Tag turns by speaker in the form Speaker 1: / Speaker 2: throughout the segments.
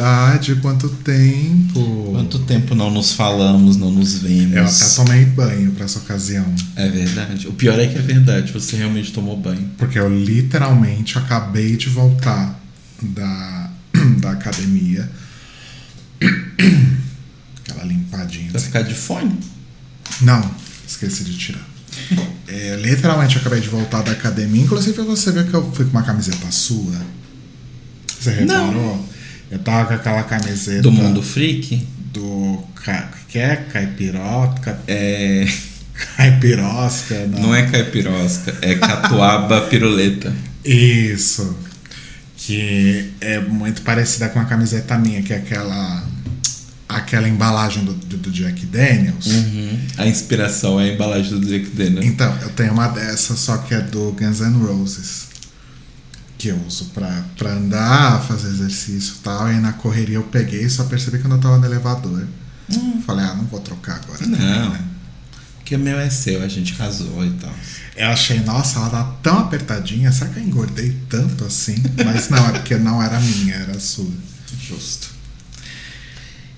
Speaker 1: saudade, quanto tempo.
Speaker 2: Quanto tempo não nos falamos, não nos vemos.
Speaker 1: Eu até tomei banho pra essa ocasião.
Speaker 2: É verdade. O pior é que é verdade, você realmente tomou banho.
Speaker 1: Porque eu literalmente acabei de voltar da, da academia. Aquela limpadinha.
Speaker 2: Vai ficar de fone?
Speaker 1: Não, esqueci de tirar. É, literalmente acabei de voltar da academia. Inclusive você viu que eu fui com uma camiseta sua. Você reparou? Eu tava com aquela camiseta
Speaker 2: Do mundo freak?
Speaker 1: do ca- que é caipirosca,
Speaker 2: É.
Speaker 1: caipirosca, não.
Speaker 2: Não é caipirosca, é catuaba piruleta.
Speaker 1: Isso. Que é muito parecida com a camiseta minha, que é aquela aquela embalagem do, do, do Jack Daniels.
Speaker 2: Uhum. A inspiração é a embalagem do Jack Daniels.
Speaker 1: Então, eu tenho uma dessas, só que é do Guns N' Roses. Que eu uso pra, pra andar, fazer exercício e tal. E na correria eu peguei e só percebi quando eu tava no elevador. Falei, ah, não vou trocar agora. também,
Speaker 2: Não.
Speaker 1: né?
Speaker 2: Porque o meu é seu, a gente casou e tal.
Speaker 1: Eu achei, nossa, ela tá tão apertadinha. Será que eu engordei tanto assim? Mas não, é porque não era minha, era sua.
Speaker 2: Justo.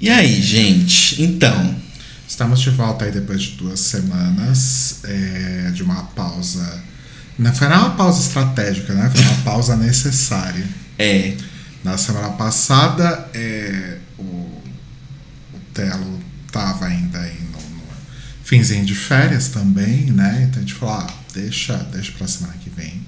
Speaker 2: E aí, gente? Então,
Speaker 1: Estamos de volta aí depois de duas semanas é, de uma pausa. Não foi nem uma pausa estratégica, né? Foi uma pausa necessária.
Speaker 2: é.
Speaker 1: Na semana passada, é, o, o Telo tava ainda aí no, no finzinho de férias também, né? Então a gente falou, ah, deixa, deixa pra semana que vem.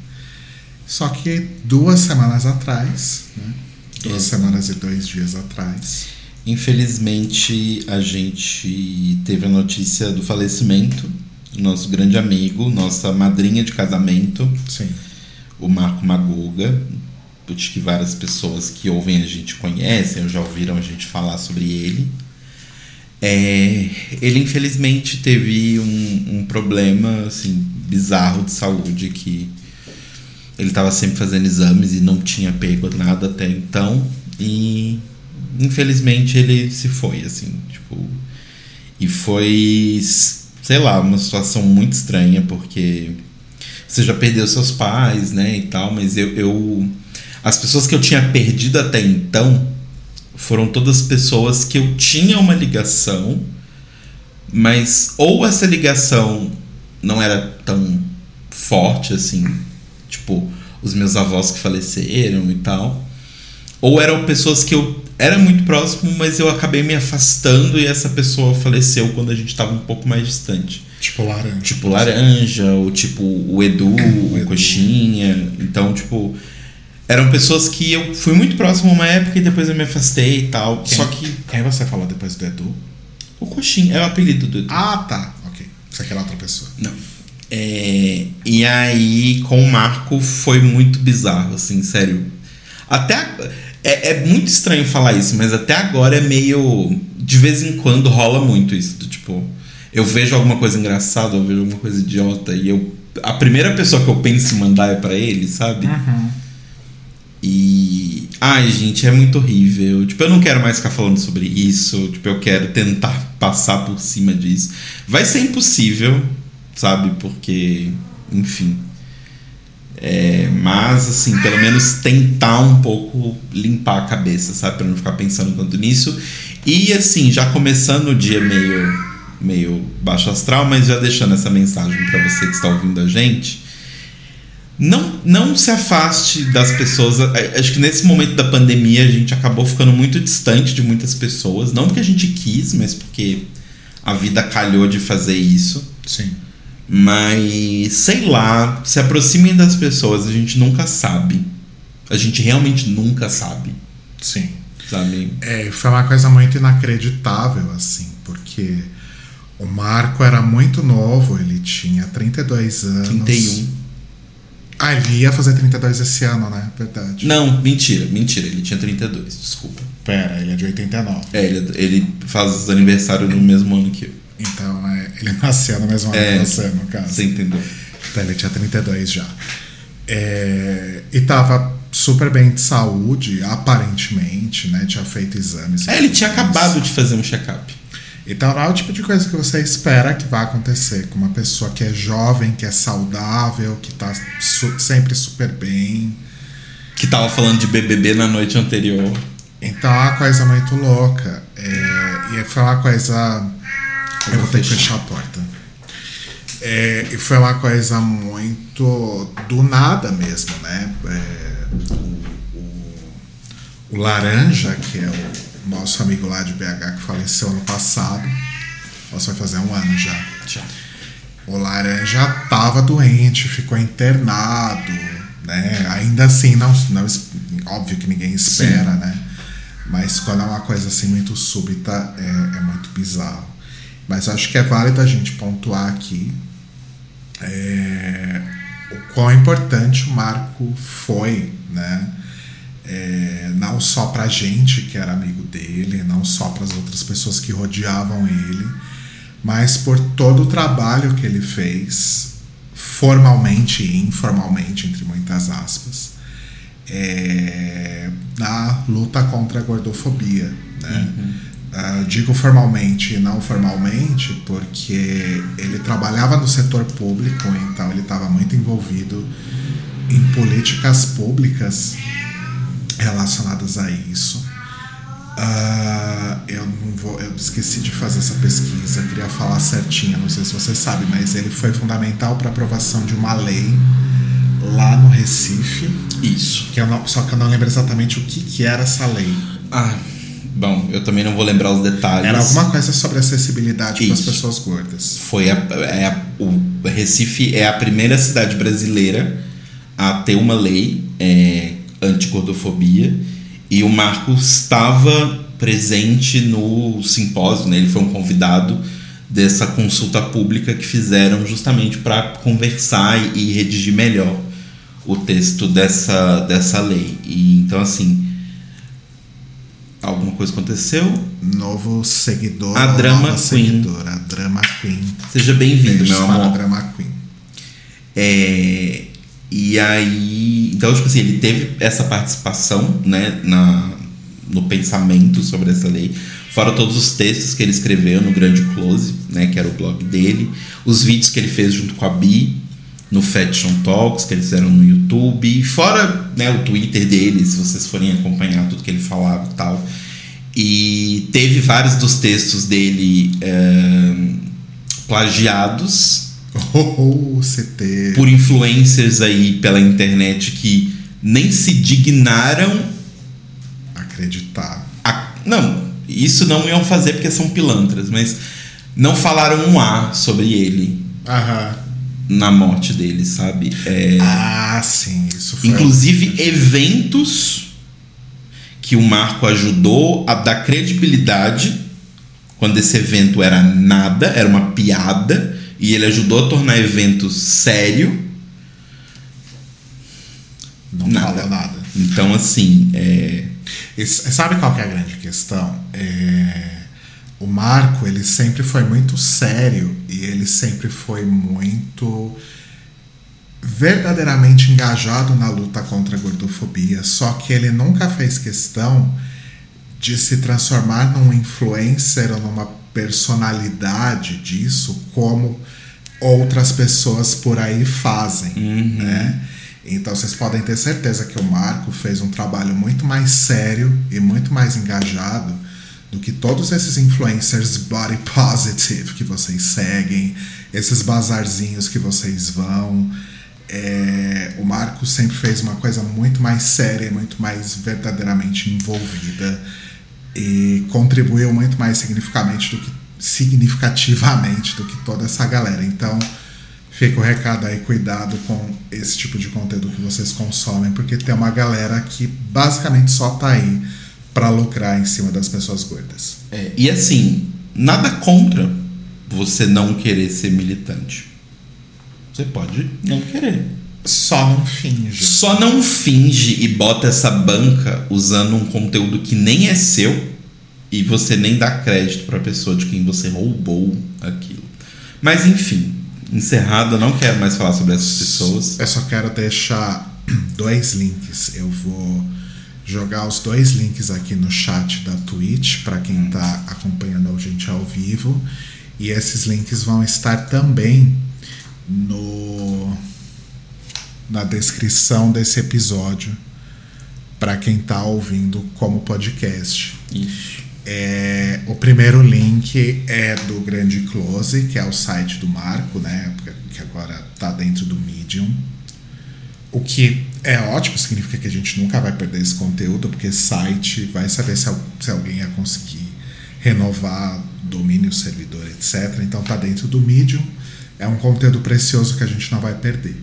Speaker 1: Só que duas semanas atrás, né? Duas
Speaker 2: Isso.
Speaker 1: semanas e dois dias atrás.
Speaker 2: Infelizmente, a gente teve a notícia do falecimento nosso grande amigo, nossa madrinha de casamento,
Speaker 1: Sim.
Speaker 2: o Marco Maguga. Acho que várias pessoas que ouvem a gente conhecem ou já ouviram a gente falar sobre ele. É, ele infelizmente teve um, um problema assim, bizarro de saúde que ele estava sempre fazendo exames e não tinha pego nada até então e infelizmente ele se foi assim tipo e foi sei lá uma situação muito estranha porque você já perdeu seus pais né e tal mas eu, eu as pessoas que eu tinha perdido até então foram todas pessoas que eu tinha uma ligação, mas ou essa ligação não era tão forte assim, tipo os meus avós que faleceram e tal, ou eram pessoas que eu era muito próximo, mas eu acabei me afastando e essa pessoa faleceu quando a gente estava um pouco mais distante.
Speaker 1: Tipo laranja.
Speaker 2: Tipo Laranja, ou tipo o Edu, o,
Speaker 1: Edu.
Speaker 2: Coxinha. Então, tipo, eram pessoas que eu fui muito próximo uma época e depois eu me afastei e tal.
Speaker 1: Quem?
Speaker 2: Só que
Speaker 1: Quem você falou depois do Edu?
Speaker 2: o Coxinha é o apelido do Edu.
Speaker 1: Ah, tá. Ok. Isso aqui era outra pessoa.
Speaker 2: Não. É, e aí, com o Marco, foi muito bizarro, assim, sério. Até. a- É, é muito estranho falar isso, mas até agora é meio. De vez em quando rola muito isso. Do, tipo, eu vejo alguma coisa engraçada, eu vejo alguma coisa idiota, e eu. A primeira pessoa que eu penso em mandar é pra ele, sabe? E. Ai, gente, é muito horrível. Tipo, eu não quero mais ficar falando sobre isso. Tipo, eu quero tentar passar por cima disso. Vai ser impossível, sabe? Porque, enfim. É, mas, assim, pelo menos tentar um pouco limpar a cabeça, sabe? Pra não ficar pensando tanto nisso. E, assim, já começando o dia meio, meio baixo astral, mas já deixando essa mensagem pra você que está ouvindo a gente. Não, não se afaste das pessoas. A- Acho que nesse momento da pandemia a gente acabou ficando muito distante de muitas pessoas. Não porque a gente quis, mas porque a vida calhou de fazer isso.
Speaker 1: Sim.
Speaker 2: Mas, sei lá, se aproximem das pessoas, a gente nunca sabe. A gente realmente nunca sabe,
Speaker 1: Sim.
Speaker 2: sabe?
Speaker 1: É, foi uma coisa muito inacreditável, assim, porque o Marco era muito novo, ele tinha 32 anos.
Speaker 2: 31.
Speaker 1: Ah, ele ia fazer 32 esse ano, né? Verdade.
Speaker 2: Não, mentira, mentira, ele tinha 32, desculpa.
Speaker 1: Pera, ele é de 89.
Speaker 2: É, ele, ele faz aniversário no mesmo ano que eu.
Speaker 1: Então, é, ele nasceu no mesmo ano
Speaker 2: É,
Speaker 1: que você, no caso.
Speaker 2: Você entendeu?
Speaker 1: Então, ele tinha 32 já. É, e tava super bem de saúde, aparentemente, né? Tinha feito exames.
Speaker 2: É, ele tinha acabado de fazer um check-up.
Speaker 1: Então não é o tipo de coisa que você espera que vai acontecer com uma pessoa que é jovem, que é saudável, que tá su- sempre super bem.
Speaker 2: Que tava falando de BBB na noite anterior.
Speaker 1: Então é uma coisa muito louca. É, e foi uma coisa. Eu vou ter que fechar a porta. É, e foi uma coisa muito do nada mesmo, né? É, o, o, o, Laranja, que é o nosso amigo lá de BH que faleceu ano passado, nossa, vai fazer um ano já. Já. O Laranja tava doente, ficou internado, né? Ainda assim, não, não óbvio que ninguém espera, Sim. né? Mas quando é uma coisa assim muito súbita, é, é muito bizarro. Mas acho que é válido a gente pontuar aqui é, o quão importante o Marco foi, né? É, não só pra gente que era amigo dele, não só para as outras pessoas que rodeavam ele, mas por todo o trabalho que ele fez, formalmente e informalmente, entre muitas aspas, é, na luta contra a gordofobia. Né? Uhum. Uh, digo formalmente e não formalmente porque ele trabalhava no setor público, então ele estava muito envolvido em políticas públicas relacionadas a isso. Uh, eu não vou, eu esqueci de fazer essa pesquisa, queria falar certinho, não sei se você sabe, mas ele foi fundamental para a aprovação de uma lei lá no Recife.
Speaker 2: Isso.
Speaker 1: Que eu não, só que eu não lembro exatamente o que, que era essa lei.
Speaker 2: Ah, bom, eu também não vou lembrar os detalhes.
Speaker 1: Era alguma coisa sobre acessibilidade para as pessoas gordas.
Speaker 2: Foi a, é a, o Recife é a primeira cidade brasileira a ter uma lei é, anti-gordofobia e o Marcos estava presente no simpósio, né? ele foi um convidado dessa consulta pública que fizeram justamente para conversar e redigir melhor o texto dessa, dessa lei. E então assim, alguma coisa aconteceu?
Speaker 1: Novo seguidor,
Speaker 2: a Drama Queen.
Speaker 1: Seguidora, a Drama Queen.
Speaker 2: Seja bem-vindo, meu amor.
Speaker 1: A Drama Queen.
Speaker 2: É, e aí, então tipo assim, ele teve essa participação, né, na no pensamento sobre essa lei. Fora todos os textos que ele escreveu no Grande Close, né, que era o blog dele, os vídeos que ele fez junto com a Bi, no Fashion Talks que eles fizeram no YouTube, fora né, o Twitter dele, se vocês forem acompanhar tudo que ele falava e tal. E teve vários dos textos dele é, plagiados
Speaker 1: oh, CT.
Speaker 2: por influencers aí pela internet que nem se dignaram
Speaker 1: acreditar.
Speaker 2: A, não, isso não iam fazer porque são pilantras, mas não falaram um A sobre ele.
Speaker 1: Aham
Speaker 2: na morte dele, sabe?
Speaker 1: É, ah, sim, isso foi.
Speaker 2: Inclusive eventos que o Marco ajudou a dar credibilidade quando esse evento era nada, era uma piada, e ele ajudou a tornar evento sério.
Speaker 1: Não nada. fala nada.
Speaker 2: Então, assim. É...
Speaker 1: Esse, sabe qual que é a grande questão? É o Marco ele sempre foi muito sério e ele sempre foi muito verdadeiramente engajado na luta contra a gordofobia, só que ele nunca fez questão de se transformar num influencer ou numa personalidade disso como outras pessoas por aí fazem, uhum. né? Então vocês podem ter certeza que o Marco fez um trabalho muito mais sério e muito mais engajado do que todos esses influencers body positive que vocês seguem, esses bazarzinhos que vocês vão. É, o Marco sempre fez uma coisa muito mais séria, muito mais verdadeiramente envolvida e contribuiu muito mais significativamente do que, significativamente do que toda essa galera. Então, fica o recado aí, cuidado com esse tipo de conteúdo que vocês consomem, porque tem uma galera que basicamente só tá aí para lucrar em cima das pessoas gordas.
Speaker 2: É, e assim, nada contra você não querer ser militante. Você pode não querer.
Speaker 1: Só não finge.
Speaker 2: Só não finge e bota essa banca usando um conteúdo que nem é seu e você nem dá crédito para a pessoa de quem você roubou aquilo. Mas enfim, encerrado, eu não quero mais falar sobre essas pessoas.
Speaker 1: Eu só quero deixar dois links. Eu vou jogar os dois links aqui no chat da Twitch para quem está acompanhando a gente ao vivo. E esses links vão estar também no na descrição desse episódio para quem está ouvindo como podcast.
Speaker 2: Isso.
Speaker 1: É, o primeiro link é do Grande Close, que é o site do Marco, né? Que agora está dentro do Medium. O que é ótimo, significa que a gente nunca vai perder esse conteúdo, porque site vai saber se, se alguém ia conseguir renovar domínio, servidor, etc. Então tá dentro do Medium. É um conteúdo precioso que a gente não vai perder.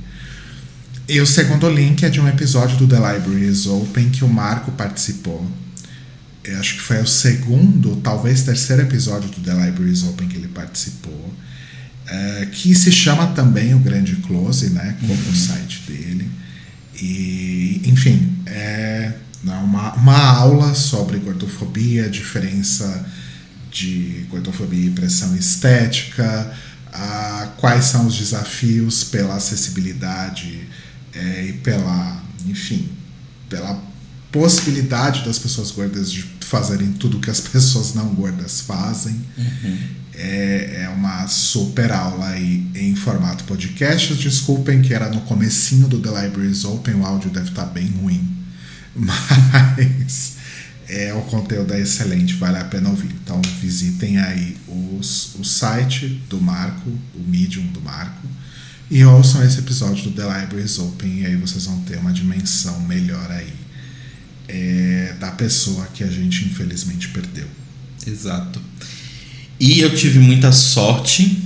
Speaker 1: E o segundo link é de um episódio do The Library is Open que o Marco participou. Eu acho que foi o segundo, talvez terceiro episódio do The Library is Open que ele participou. É, que se chama também o Grande Close, né? Como uhum. o site dele. E, enfim, é né, uma, uma aula sobre gordofobia, diferença de gordofobia e pressão estética, a, quais são os desafios pela acessibilidade é, e pela, enfim, pela possibilidade das pessoas gordas de fazerem tudo que as pessoas não gordas fazem. Uhum. É, é, uma super aula aí em formato podcast. Desculpem que era no comecinho do The Libraries Open, o áudio deve estar bem ruim. Mas é, o conteúdo é excelente, vale a pena ouvir. Então visitem aí os, o site do Marco, o Medium do Marco, e ouçam esse episódio do The Libraries Open e aí vocês vão ter uma dimensão melhor aí é, da pessoa que a gente infelizmente perdeu.
Speaker 2: Exato. E eu tive muita sorte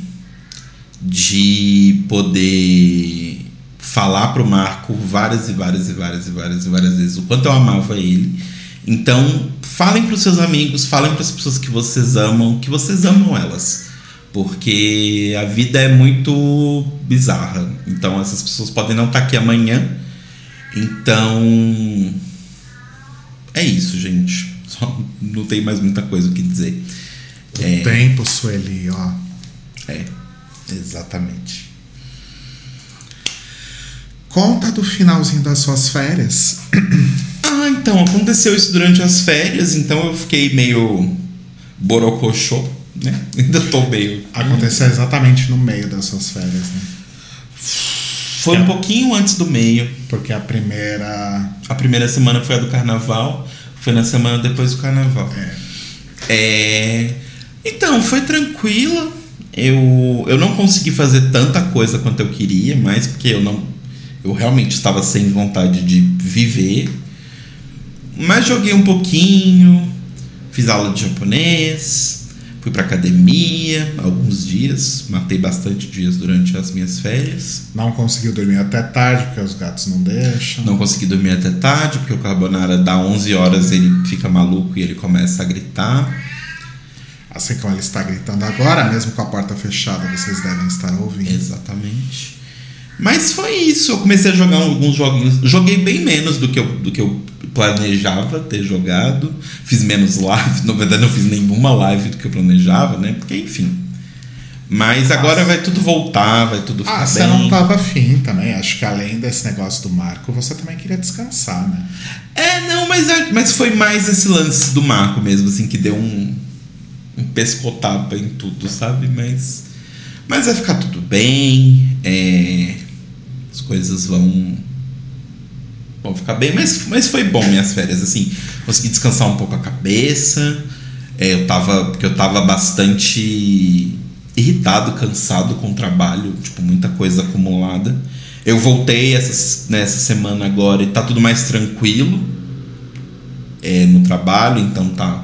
Speaker 2: de poder falar pro Marco várias e várias e várias e várias e várias vezes o quanto eu amava ele. Então, falem para os seus amigos, falem para as pessoas que vocês amam, que vocês amam elas. Porque a vida é muito bizarra. Então, essas pessoas podem não estar tá aqui amanhã. Então, é isso, gente. Só não tem mais muita coisa o que dizer.
Speaker 1: O é... tempo, Sueli, ó.
Speaker 2: É, exatamente.
Speaker 1: Conta do finalzinho das suas férias.
Speaker 2: Ah, então, aconteceu isso durante as férias, então eu fiquei meio borocochô, né? Ainda tô meio.
Speaker 1: Aconteceu exatamente no meio das suas férias, né?
Speaker 2: Foi um pouquinho antes do meio.
Speaker 1: Porque a primeira.
Speaker 2: A primeira semana foi a do carnaval, foi na semana depois do carnaval.
Speaker 1: É.
Speaker 2: é... Então, foi tranquila. Eu, eu não consegui fazer tanta coisa quanto eu queria, mas porque eu não. Eu realmente estava sem vontade de viver. Mas joguei um pouquinho, fiz aula de japonês, Fui para academia alguns dias, matei bastante dias durante as minhas férias.
Speaker 1: Não conseguiu dormir até tarde porque os gatos não deixam.
Speaker 2: Não consegui dormir até tarde porque o Carbonara dá 11 horas ele fica maluco e ele começa a gritar.
Speaker 1: Assim como ele está gritando agora, mesmo com a porta fechada, vocês devem estar ouvindo.
Speaker 2: Exatamente. Mas foi isso. Eu comecei a jogar alguns joguinhos. Joguei bem menos do que eu, do que eu planejava ter jogado. Fiz menos live. Na verdade, não fiz nenhuma live do que eu planejava, né? Porque, enfim. Mas agora vai tudo voltar, vai tudo ficar
Speaker 1: ah, você não tava afim também. Acho que além desse negócio do Marco, você também queria descansar, né?
Speaker 2: É, não, mas, mas foi mais esse lance do Marco mesmo, assim, que deu um, um pescotapa em tudo, sabe? Mas, mas vai ficar tudo bem. É, as coisas vão vão ficar bem, mas, mas foi bom minhas férias, assim, consegui descansar um pouco a cabeça, é, eu tava, porque eu tava bastante irritado, cansado com o trabalho, tipo, muita coisa acumulada. Eu voltei essa, nessa semana agora e tá tudo mais tranquilo é, no trabalho, então tá,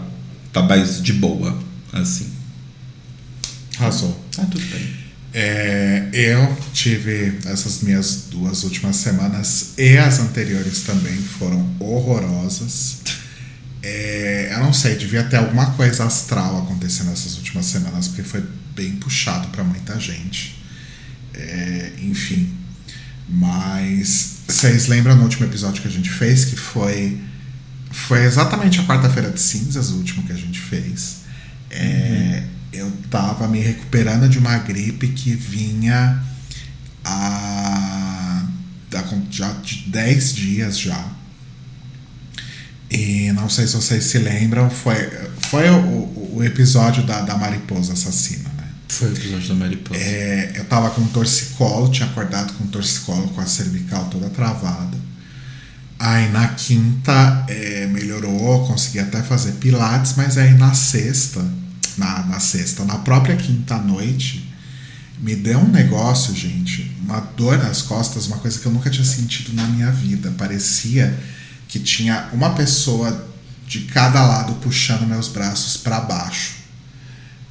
Speaker 2: tá mais de boa, assim.
Speaker 1: Razão.
Speaker 2: Tá tudo bem.
Speaker 1: É, eu tive essas minhas duas últimas semanas e as anteriores também foram horrorosas. É, eu não sei, devia ter alguma coisa astral acontecendo nessas últimas semanas, porque foi bem puxado para muita gente. É, enfim. Mas vocês lembram no último episódio que a gente fez, que foi. Foi exatamente a quarta-feira de cinzas, o último que a gente fez. É, uhum eu tava me recuperando de uma gripe que vinha a, já de 10 dias já. E não sei se vocês se lembram, foi, foi o, o episódio da, da mariposa assassina, né?
Speaker 2: Foi o episódio da mariposa.
Speaker 1: É, eu tava com torcicolo, tinha acordado com torcicolo, com a cervical toda travada. Aí na quinta é, melhorou, consegui até fazer pilates, mas aí na sexta, na, na sexta, na própria quinta noite, me deu um negócio, gente, uma dor nas costas, uma coisa que eu nunca tinha sentido na minha vida. Parecia que tinha uma pessoa de cada lado puxando meus braços para baixo.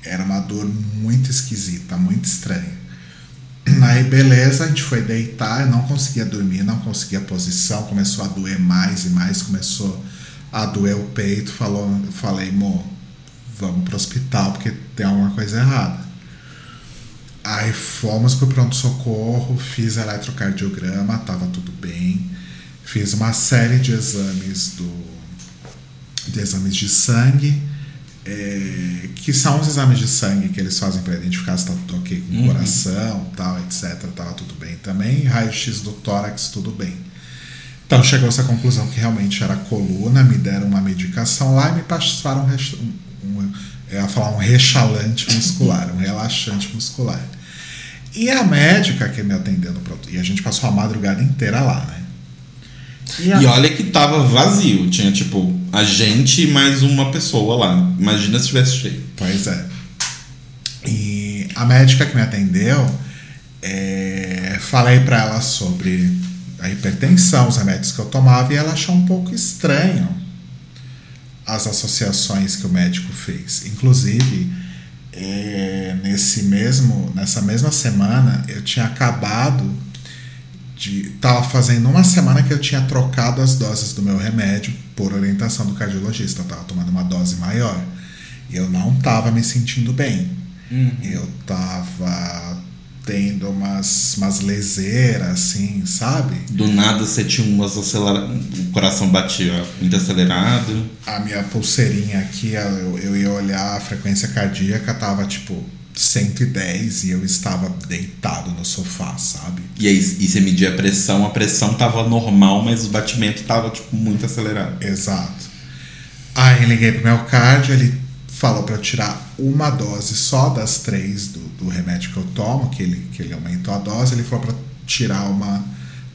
Speaker 1: Era uma dor muito esquisita, muito estranha. Aí, beleza, a gente foi deitar, eu não conseguia dormir, não conseguia posição, começou a doer mais e mais, começou a doer o peito. Falou, falei, mo, vamos pro hospital porque tem alguma coisa errada. Aí fomos pro pronto-socorro, fiz eletrocardiograma, tava tudo bem. Fiz uma série de exames do, de exames de sangue é, que são os exames de sangue que eles fazem para identificar se está tudo ok com o uhum. coração, tal, etc. Tava tudo bem também. Raio-x do tórax, tudo bem. Então chegou essa conclusão que realmente era coluna, me deram uma medicação lá e me passaram eu ia falar um rechalante muscular, um relaxante muscular. E a médica que me atendeu no pronto, e a gente passou a madrugada inteira lá, né?
Speaker 2: E, a... e olha que tava vazio, tinha tipo a gente e mais uma pessoa lá. Imagina se tivesse cheio.
Speaker 1: Pois é. E a médica que me atendeu, é, falei para ela sobre a hipertensão, os remédios que eu tomava, e ela achou um pouco estranho as associações que o médico fez. Inclusive, é, nesse mesmo, nessa mesma semana, eu tinha acabado de tava fazendo uma semana que eu tinha trocado as doses do meu remédio por orientação do cardiologista. Eu tava tomando uma dose maior. E eu não tava me sentindo bem. Uhum. Eu tava tendo umas, umas leseiras, assim, sabe?
Speaker 2: Do nada você tinha umas aceleradas. O coração batia muito acelerado.
Speaker 1: A minha pulseirinha aqui, eu, eu ia olhar a frequência cardíaca, tava tipo 110 e eu estava deitado no sofá, sabe?
Speaker 2: E aí, e você media a pressão, a pressão tava normal, mas o batimento tava tipo muito acelerado.
Speaker 1: Exato. Aí liguei pro meu cardio, ele falou para eu tirar uma dose só das três do, do, remédio que eu tomo, que ele, que ele aumentou a dose, ele falou para tirar uma,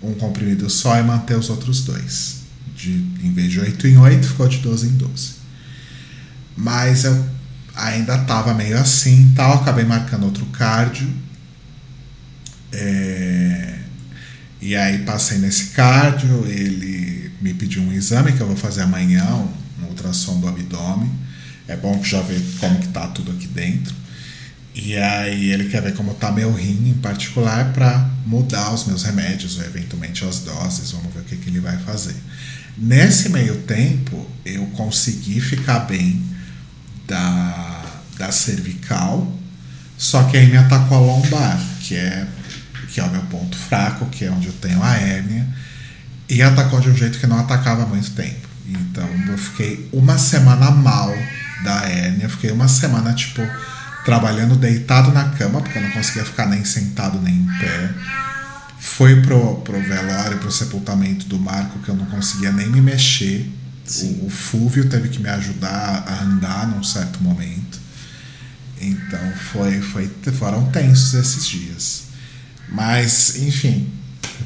Speaker 1: um comprimido só e manter os outros dois. De, em vez de 8 em 8, ficou de 12 em 12. Mas eu ainda estava meio assim tal, acabei marcando outro cardio. É, e aí passei nesse cardio, ele me pediu um exame que eu vou fazer amanhã, um ultrassom do abdômen. É bom que já vê como que tá tudo aqui dentro. E aí ele quer ver como tá meu rim em particular para mudar os meus remédios, ou eventualmente as doses, vamos ver o que, que ele vai fazer. Nesse meio tempo, eu consegui ficar bem da, da cervical, só que aí me atacou a lombar, que é, que é o meu ponto fraco, que é onde eu tenho a hérnia, e atacou de um jeito que não atacava há muito tempo. Então eu fiquei uma semana mal da hérnia, fiquei uma semana tipo trabalhando deitado na cama, porque eu não conseguia ficar nem sentado nem em pé. Foi pro, pro velório, pro sepultamento do Marco, que eu não conseguia nem me mexer o, o Fúvio teve que me ajudar a andar num certo momento. Então foi, foi, foram tensos esses dias. Mas, enfim,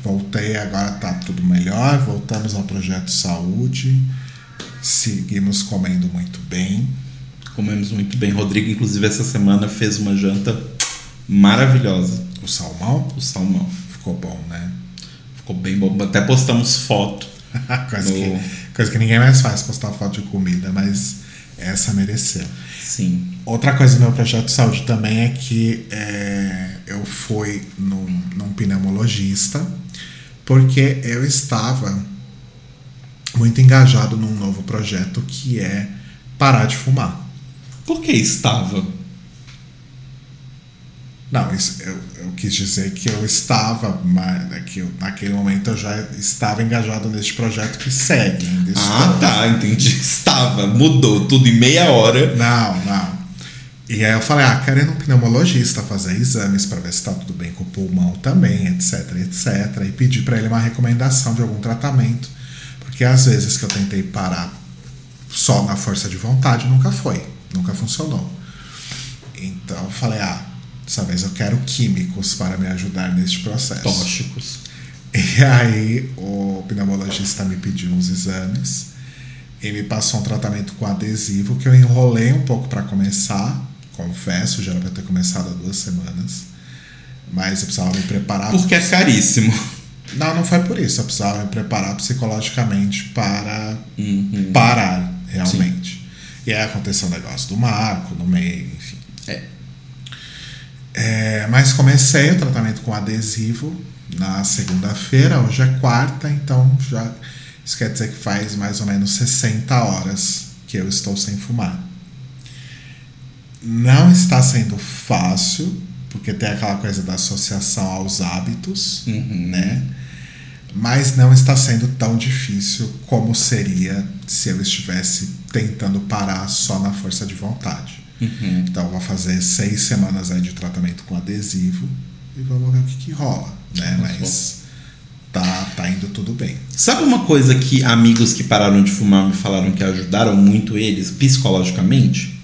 Speaker 1: voltei, agora tá tudo melhor, voltamos ao projeto saúde, seguimos comendo muito bem.
Speaker 2: Comemos muito bem. Rodrigo, inclusive, essa semana fez uma janta maravilhosa.
Speaker 1: O salmão?
Speaker 2: O salmão.
Speaker 1: Ficou bom, né?
Speaker 2: Ficou bem bom. Até postamos foto.
Speaker 1: Coisa no... que Coisa que ninguém mais faz, postar foto de comida, mas essa mereceu.
Speaker 2: Sim.
Speaker 1: Outra coisa do meu projeto de saúde também é que é, eu fui num, num pneumologista porque eu estava muito engajado num novo projeto que é parar de fumar.
Speaker 2: Por que estava?
Speaker 1: Não, isso, eu, eu quis dizer que eu estava, mas é que eu, naquele momento eu já estava engajado neste projeto que segue.
Speaker 2: ah, tá, entendi. Estava, mudou tudo em meia hora.
Speaker 1: Não, não. E aí eu falei, ah, quero ir no pneumologista fazer exames para ver se está tudo bem com o pulmão também, etc, etc. E pedir para ele uma recomendação de algum tratamento. Porque às vezes que eu tentei parar só na força de vontade, nunca foi, nunca funcionou. Então eu falei, ah, Dessa vez eu quero químicos para me ajudar neste processo.
Speaker 2: Tóxicos.
Speaker 1: E aí o pneumologista me pediu uns exames e me passou um tratamento com adesivo que eu enrolei um pouco para começar, confesso, já era para ter começado há duas semanas, mas eu precisava me preparar.
Speaker 2: Porque é caríssimo.
Speaker 1: Não, não foi por isso. Eu precisava me preparar psicologicamente para
Speaker 2: Uhum.
Speaker 1: parar, realmente. E aí aconteceu o negócio do Marco no meio, enfim.
Speaker 2: É.
Speaker 1: É, mas comecei o tratamento com adesivo na segunda-feira, hoje é quarta, então já isso quer dizer que faz mais ou menos 60 horas que eu estou sem fumar. Não está sendo fácil, porque tem aquela coisa da associação aos hábitos,
Speaker 2: Uhum.
Speaker 1: né? Mas não está sendo tão difícil como seria se eu estivesse tentando parar só na força de vontade.
Speaker 2: Uhum.
Speaker 1: Então vou fazer seis semanas aí de tratamento com adesivo e vamos ver o que, que rola, né?
Speaker 2: Nossa.
Speaker 1: Mas tá, tá indo tudo bem.
Speaker 2: Sabe uma coisa que amigos que pararam de fumar me falaram que ajudaram muito eles psicologicamente?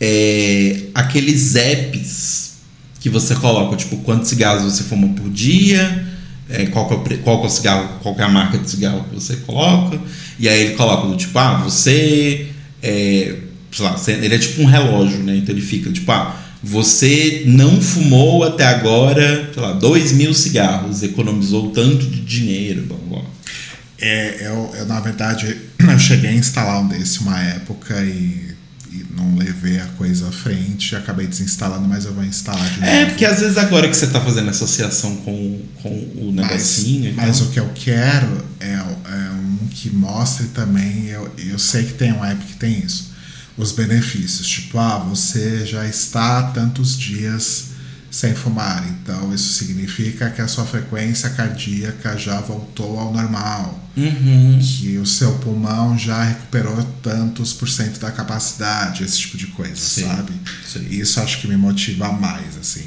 Speaker 2: É aqueles apps que você coloca, tipo, quantos cigarros você fuma por dia, é, qual, que é qual que é o cigarro, qual que é a marca de cigarro que você coloca, e aí ele coloca do tipo, ah, você. É, lá, ele é tipo um relógio, né? Então ele fica tipo, ah, você não fumou até agora, sei lá, dois mil cigarros, economizou tanto de dinheiro, blá blá.
Speaker 1: É, eu, eu, na verdade, eu cheguei a instalar um desse uma época e não levei a coisa à frente, acabei desinstalando, mas eu vou instalar de novo.
Speaker 2: É, porque às vezes agora que você tá fazendo associação com, com o
Speaker 1: Mas,
Speaker 2: negocinho. então-
Speaker 1: mas o que eu quero é, é um que mostre também. Eu, eu sei que tem um app que tem isso. Os benefícios. Tipo, ah, você já está há tantos dias sem fumar. Então isso significa que a sua frequência cardíaca já voltou ao normal.
Speaker 2: Uhum.
Speaker 1: Que o seu pulmão já recuperou tantos por cento da capacidade, esse tipo de coisa,
Speaker 2: Sim,
Speaker 1: sabe?
Speaker 2: sim.
Speaker 1: Isso acho que me motiva mais, assim.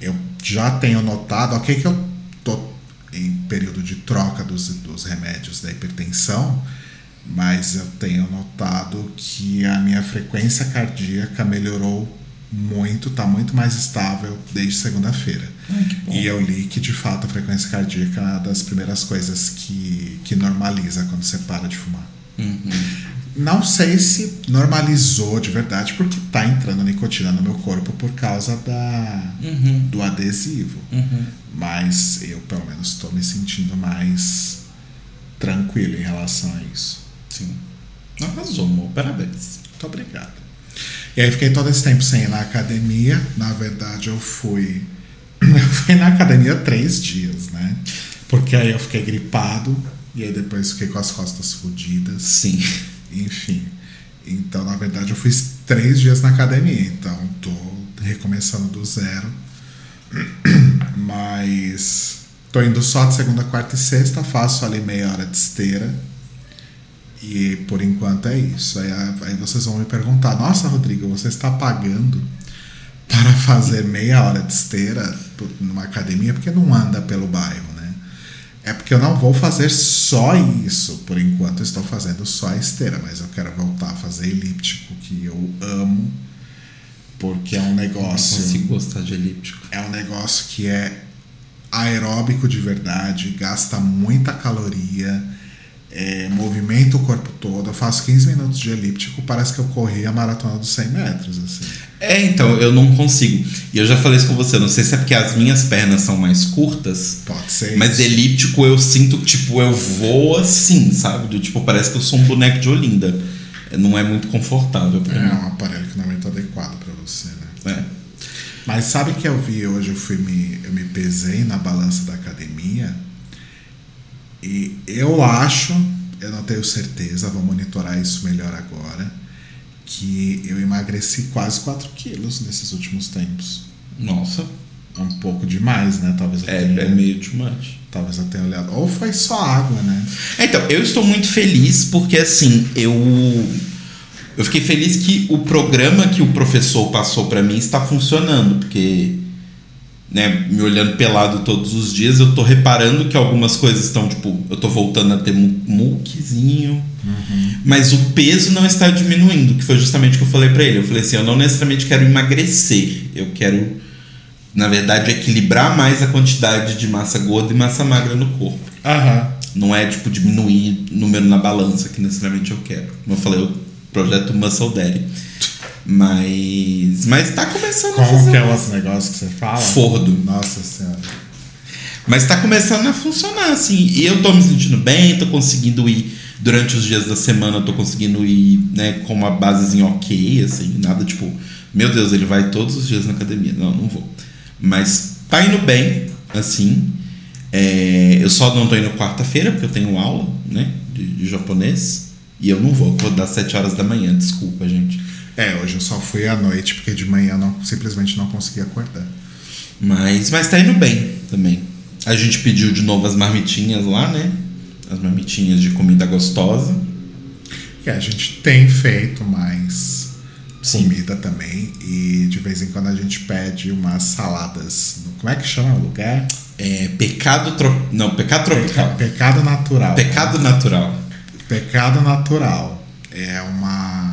Speaker 1: Eu já tenho notado, ok que eu tô em período de troca dos, dos remédios da hipertensão, mas eu tenho notado que a minha frequência cardíaca melhorou muito, tá muito mais estável desde segunda-feira. E eu li que de fato a frequência cardíaca é uma das primeiras coisas que, que normaliza quando você para de fumar.
Speaker 2: Uhum.
Speaker 1: Não sei se normalizou de verdade, porque tá entrando nicotina no meu corpo por causa da,
Speaker 2: Uhum.
Speaker 1: do adesivo.
Speaker 2: Uhum.
Speaker 1: Mas eu, pelo menos, estou me sentindo mais tranquilo em relação a isso.
Speaker 2: Sim. Arrasou, amor. Parabéns.
Speaker 1: Muito obrigado. E aí fiquei todo esse tempo sem ir na academia. Na verdade, eu fui. Eu fui na academia três dias, né? Porque aí eu fiquei gripado e aí depois fiquei com as costas fodidas.
Speaker 2: Sim.
Speaker 1: Enfim. Então, na verdade, eu fiz três dias na academia. Então, tô recomeçando do zero. Mas tô indo só de segunda, quarta e sexta. Faço ali meia hora de esteira. E por enquanto é isso. Aí, aí vocês vão me perguntar: Nossa, Rodrigo, você está pagando para fazer meia hora de esteira numa academia? Porque não anda pelo bairro? É porque eu não vou fazer só isso. Por enquanto eu estou fazendo só a esteira, mas eu quero voltar a fazer elíptico, que eu amo, porque é um
Speaker 2: Não
Speaker 1: negócio.
Speaker 2: consigo gostar de elíptico.
Speaker 1: É um negócio que é aeróbico de verdade, gasta muita caloria, é, movimenta o corpo todo. Eu faço 15 minutos de elíptico, parece que eu corri a maratona dos 100 metros. Assim.
Speaker 2: É, então, eu não consigo. E eu já falei isso com você, não sei se é porque as minhas pernas são mais curtas,
Speaker 1: Pode ser.
Speaker 2: mas elíptico eu sinto que, tipo, eu vou assim, sabe? Do tipo, parece que eu sou um boneco de Olinda. É, Não é muito confortável pra
Speaker 1: É
Speaker 2: mim.
Speaker 1: um aparelho que não é muito adequado para você, né?
Speaker 2: É.
Speaker 1: Mas sabe que eu vi hoje, eu fui me, eu me pesei na balança da academia e eu acho, eu não tenho certeza, vou monitorar isso melhor agora, que eu emagreci quase 4 quilos nesses últimos tempos.
Speaker 2: Nossa,
Speaker 1: Um pouco demais, né? Talvez
Speaker 2: é,
Speaker 1: tenha,
Speaker 2: é meio too much.
Speaker 1: talvez eu tenha olhado. Ou foi só água, né?
Speaker 2: Então, eu estou muito feliz porque assim, eu eu fiquei feliz que o programa que o professor passou pra mim está funcionando, porque né, me olhando pelado todos os dias, eu tô reparando que algumas coisas estão tipo, eu tô voltando a ter mu- muquezinho, mas o peso não está diminuindo, que foi justamente o que eu falei pra ele. Eu falei assim, eu não necessariamente quero emagrecer, eu quero na verdade, equilibrar mais a quantidade de massa gorda e massa magra no corpo.
Speaker 1: Aham.
Speaker 2: Não é tipo diminuir o número na balança que necessariamente eu quero. Como eu falei, o projeto Muscle Daddy. Mas. Mas tá começando a
Speaker 1: Como
Speaker 2: fazer.
Speaker 1: que é os negócios que você fala?
Speaker 2: Fordo.
Speaker 1: Nossa senhora.
Speaker 2: Mas tá começando a funcionar, assim. E eu tô me sentindo bem, tô conseguindo ir. Durante os dias da semana, eu tô conseguindo ir, né, com uma basezinha ok, assim. Nada tipo, meu Deus, ele vai todos os dias na academia. Não, não vou. Mas tá indo bem, assim. É, eu só não tô indo quarta-feira, porque eu tenho aula, né, de, de japonês. E eu não vou acordar às 7 horas da manhã, desculpa, gente.
Speaker 1: É, hoje eu só fui à noite porque de manhã eu não, simplesmente não consegui acordar.
Speaker 2: Mas, mas tá indo bem também. A gente pediu de novo as marmitinhas lá, né? As marmitinhas de comida gostosa.
Speaker 1: E a gente tem feito mais
Speaker 2: Sim.
Speaker 1: comida também. E de vez em quando a gente pede umas saladas. no- Como é que chama o lugar?
Speaker 2: É, pecado tro... Não, pecado tropical.
Speaker 1: Peca- pecado natural.
Speaker 2: Pecado natural.
Speaker 1: Pecado natural. É uma.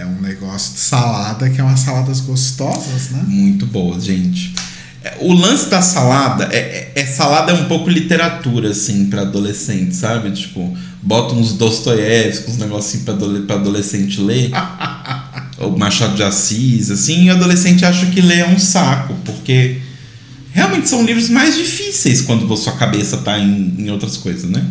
Speaker 1: É um negócio de salada que é umas saladas gostosas, né?
Speaker 2: Muito boa, gente. É, O lance da salada é, é, é- salada é um pouco literatura, assim, pra adolescente, sabe? Tipo, bota uns Dostoiévski, uns negocinhos pra, adole- pra adolescente ler. ou Machado de Assis, assim, e o adolescente acha que ler é um saco, porque realmente são livros mais difíceis quando a sua cabeça tá em, em outras coisas, né?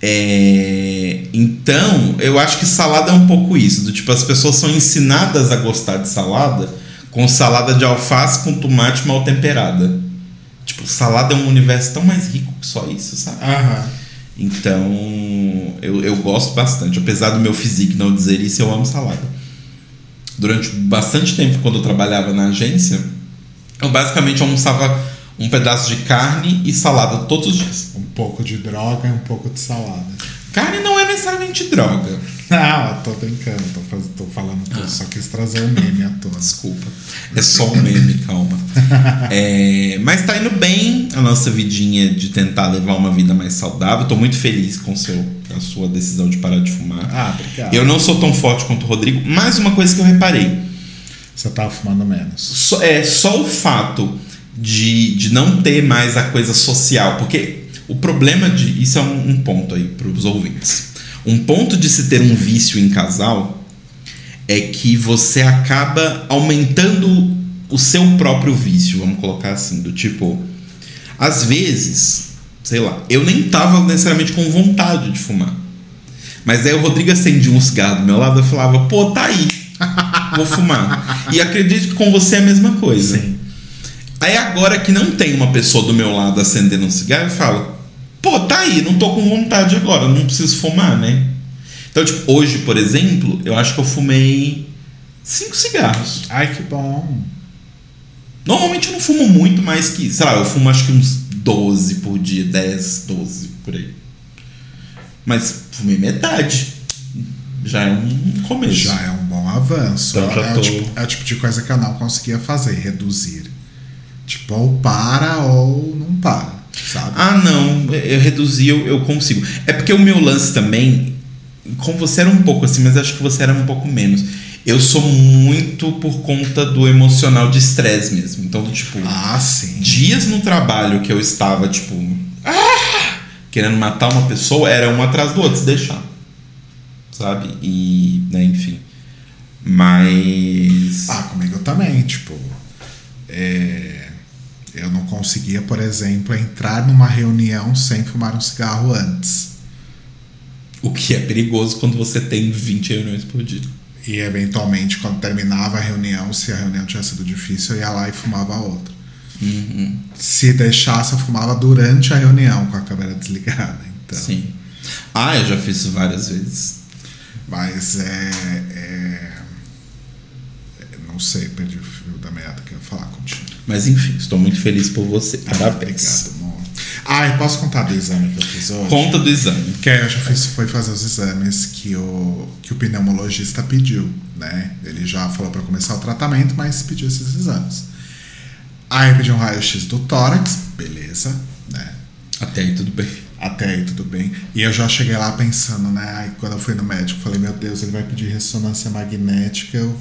Speaker 2: É, então, eu acho que salada é um pouco isso, do tipo, as pessoas são ensinadas a gostar de salada com salada de alface com tomate mal temperada. Tipo, salada é um universo tão mais rico que só isso, sabe?
Speaker 1: Aham.
Speaker 2: Então, eu, eu gosto bastante. Apesar do meu físico não dizer isso, eu amo salada. Durante bastante tempo, quando eu trabalhava na agência, eu basicamente almoçava um pedaço de carne e salada todos os dias.
Speaker 1: Um pouco de droga e um pouco de salada.
Speaker 2: Carne não é necessariamente droga.
Speaker 1: Não, eu tô brincando, tô, faz- tô falando que eu só quis trazer o meme à tona.
Speaker 2: Desculpa. É só um meme, calma. É, mas tá indo bem a nossa vidinha de tentar levar uma vida mais saudável. Tô muito feliz com seu, a sua decisão de parar de fumar.
Speaker 1: Ah, obrigado.
Speaker 2: Eu não sou tão forte quanto o Rodrigo, mas uma coisa que eu reparei.
Speaker 1: Você tava fumando menos.
Speaker 2: Só, é só o fato de, de não ter mais a coisa social, porque o problema de. Isso é um, um ponto aí para os ouvintes. Um ponto de se ter um vício em casal é que você acaba aumentando o seu próprio vício, vamos colocar assim, do tipo. Às vezes, sei lá, eu nem tava necessariamente com vontade de fumar. Mas aí o Rodrigo acendia um cigarro do meu lado e falava, pô, tá aí. Vou fumar. E acredito que com você é a mesma coisa.
Speaker 1: Sim.
Speaker 2: Aí agora que não tem uma pessoa do meu lado acendendo um cigarro, eu falo, pô, tá aí, não tô com vontade agora, não preciso fumar, né? Então, tipo, hoje, por exemplo, eu acho que eu fumei cinco cigarros.
Speaker 1: Ai, que bom.
Speaker 2: Normalmente eu não fumo muito mais que, sei lá, eu fumo acho que uns 12 por dia, 10, 12 por aí. Mas fumei metade. Já é um começo.
Speaker 1: Já é um bom avanço.
Speaker 2: Então,
Speaker 1: é,
Speaker 2: tô-
Speaker 1: o tipo, é o tipo de coisa que eu não conseguia fazer, reduzir. Tipo, ou para ou não para, sabe?
Speaker 2: Ah, não, eu reduzi, eu, eu consigo. É porque o meu lance também, com você era um pouco assim, mas acho que você era um pouco menos. Eu sou muito por conta do emocional de estresse mesmo. Então, tipo,
Speaker 1: Ah, sim.
Speaker 2: dias no trabalho que eu estava, tipo, ah, querendo matar uma pessoa, era um atrás do outro, se deixar. Sabe? E, né, enfim. Mas.
Speaker 1: Ah, comigo também, tipo. é, eu não conseguia, por exemplo, entrar numa reunião sem fumar um cigarro antes.
Speaker 2: O que é perigoso quando você tem 20 reuniões por dia.
Speaker 1: E eventualmente, quando terminava a reunião, se a reunião tinha sido difícil, eu ia lá e fumava outra.
Speaker 2: Uhum.
Speaker 1: Se deixasse, eu fumava durante a reunião com a câmera desligada. Então,
Speaker 2: Sim. Ah, eu já fiz isso várias vezes.
Speaker 1: Mas é, é- Não sei, perdi o fio da meada que eu ia falar contigo.
Speaker 2: Mas enfim, estou muito feliz por você. Parabéns.
Speaker 1: Obrigado, amor. Ah, eu posso contar do exame que eu fiz hoje?
Speaker 2: Conta do exame.
Speaker 1: Que eu já fiz, foi fazer os exames que o, que o pneumologista pediu, né? Ele já falou para começar o tratamento, mas pediu esses exames. Aí pediu um raio-x do tórax, beleza, né?
Speaker 2: Até aí tudo bem.
Speaker 1: Até aí tudo bem. E eu já cheguei lá pensando, né? Aí quando eu fui no médico, falei, meu Deus, ele vai pedir ressonância magnética, eu,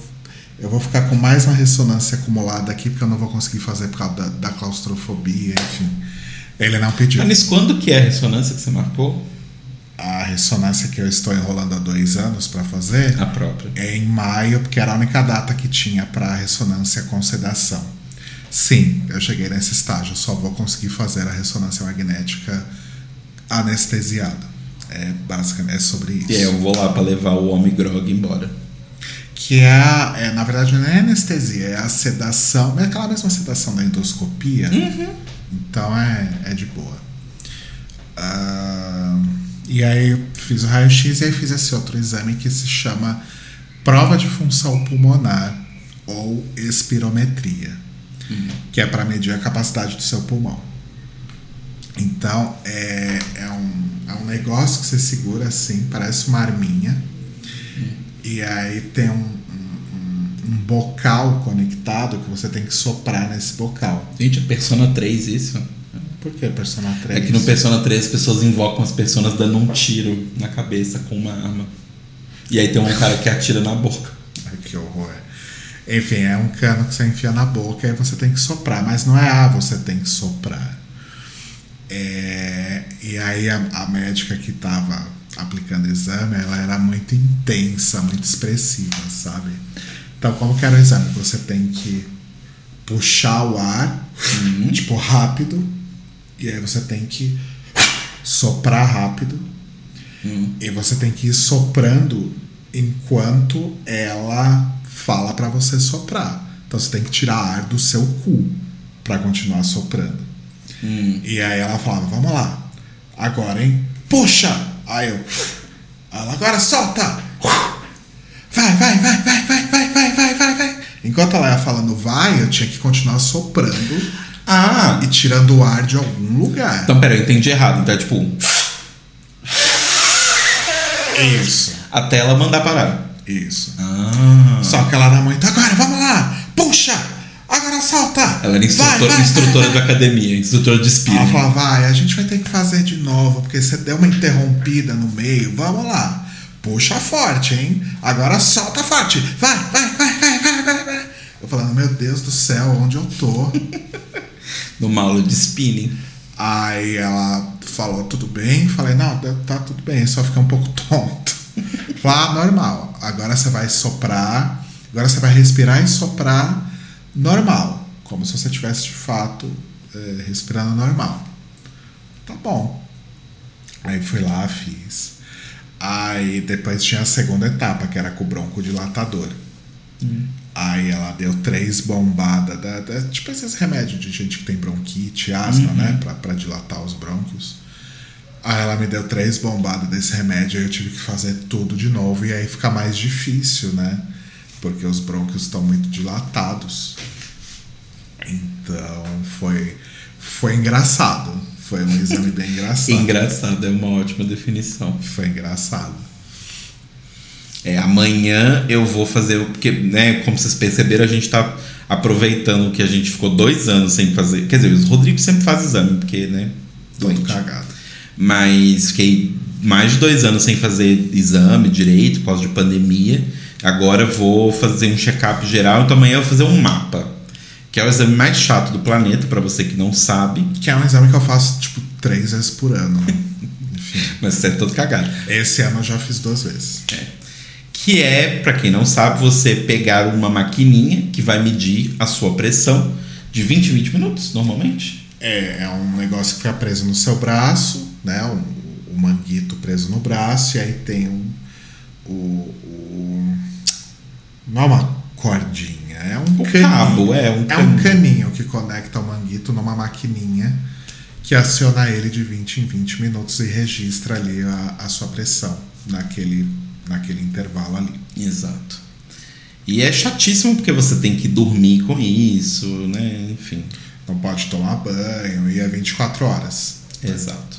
Speaker 1: Eu vou ficar com mais uma ressonância acumulada aqui, porque eu não vou conseguir fazer por causa da, da claustrofobia, enfim. Ele não pediu.
Speaker 2: Mas quando que é a ressonância que você marcou?
Speaker 1: A ressonância que eu estou enrolando há dois anos para fazer
Speaker 2: A própria.
Speaker 1: é em maio, porque era a única data que tinha para ressonância com sedação. Sim, eu cheguei nesse estágio, só vou conseguir fazer a ressonância magnética anestesiada. É basicamente é sobre isso.
Speaker 2: E aí eu vou lá pra levar o homem grog embora.
Speaker 1: Que é, a- é, na verdade, não é anestesia, é a sedação, é aquela mesma sedação da endoscopia. Então é, é de boa. Ah, e aí eu fiz o raio-x e aí fiz esse outro exame que se chama prova de função pulmonar ou espirometria, que é para medir a capacidade do seu pulmão. Então é, é, um, é um negócio que você segura assim, parece uma arminha. E aí tem um, um, bocal conectado que você tem que soprar nesse bocal.
Speaker 2: Gente, é Persona 3 isso?
Speaker 1: Por que Persona 3?
Speaker 2: É que no Persona 3 as pessoas invocam as personas dando um tiro na cabeça com uma arma. E aí tem um cara que atira na boca.
Speaker 1: Ai, que horror. Enfim, é um cano que você enfia na boca e aí você tem que soprar. Mas não é ah, você tem que soprar. É, e aí a, a médica que estava aplicando o exame, ela era muito intensa, muito expressiva, sabe? Então, como que era o exame? Você tem que puxar o ar, tipo, rápido, e aí você tem que soprar rápido, e você tem que ir soprando enquanto ela fala para você soprar. Então você tem que tirar ar do seu cu para continuar soprando. E aí ela falava: Vamos lá, agora, hein? Puxa! Aí eu. Ela agora solta! Vai, vai, vai, vai, vai, vai, vai, vai, vai, vai. Enquanto ela ia falando vai, eu tinha que continuar soprando
Speaker 2: Ah!
Speaker 1: e tirando o ar de algum lugar.
Speaker 2: Então, pera, eu entendi errado. Então é tipo,
Speaker 1: Isso,
Speaker 2: até ela mandar parar.
Speaker 1: isso.
Speaker 2: Ah.
Speaker 1: Só que ela era muito. Agora, vamos lá! Puxa! Agora solta!
Speaker 2: Ela era instrutora,
Speaker 1: Vai, vai,
Speaker 2: instrutora
Speaker 1: vai,
Speaker 2: de academia, instrutora de
Speaker 1: Ela
Speaker 2: espírito.
Speaker 1: falava, vai, a gente vai ter que fazer de novo, porque você deu uma interrompida no meio. Vamos lá. Puxa forte, hein? Agora solta forte. Vai, vai, vai, vai, vai, vai, vai. Eu falando, meu Deus do céu, onde eu tô?
Speaker 2: Numa aula de spinning.
Speaker 1: Aí ela falou, tudo bem? Falei, não, tá tudo bem, só fica um pouco tonto. Falei, ah, normal. Agora você vai soprar, agora você vai respirar e soprar normal. Como se você tivesse de fato eh, respirando normal. Tá bom. Aí fui lá, fiz. Aí depois tinha a segunda etapa, que era com o broncodilatador. Aí ela deu três bombadas, da, da- tipo esses remédios de gente que tem bronquite, asma, né? Pra, pra dilatar os brônquios. Aí ela me deu três bombadas desse remédio, aí eu tive que fazer tudo de novo, e aí fica mais difícil, né? Porque os brônquios estão muito dilatados. Então foi, foi engraçado. Foi um exame bem engraçado.
Speaker 2: Engraçado, é uma ótima definição.
Speaker 1: Foi engraçado.
Speaker 2: É, amanhã eu vou fazer, porque, né, como vocês perceberam, a gente tá aproveitando que a gente ficou dois anos sem fazer. Quer dizer, o Rodrigo sempre faz exame, porque, né? Doente.
Speaker 1: cagado.
Speaker 2: Mas fiquei mais de dois anos sem fazer exame direito, por causa de pandemia. Agora vou fazer um check-up geral, então amanhã eu vou fazer um mapa. Que é o exame mais chato do planeta, para você que não sabe.
Speaker 1: Que é um exame que eu faço, tipo, três vezes por ano. Enfim.
Speaker 2: Mas você é todo cagado.
Speaker 1: Esse ano eu já fiz duas vezes.
Speaker 2: que é, para quem não sabe, você pegar uma maquininha que vai medir a sua pressão de 20 em 20 minutos, normalmente.
Speaker 1: É, é um negócio que fica preso no seu braço, né? O, o manguito preso no braço, e aí tem um. O, o- não é uma cordinha, é um
Speaker 2: O
Speaker 1: caninho.
Speaker 2: cabo, é um
Speaker 1: É um
Speaker 2: caninho.
Speaker 1: que conecta o manguito numa maquininha que aciona ele de 20 em 20 minutos e registra ali a, a sua pressão naquele, naquele intervalo ali.
Speaker 2: Exato. E é chatíssimo porque você tem que dormir com isso, né? Enfim.
Speaker 1: Não pode tomar banho e é 24 horas.
Speaker 2: Exato.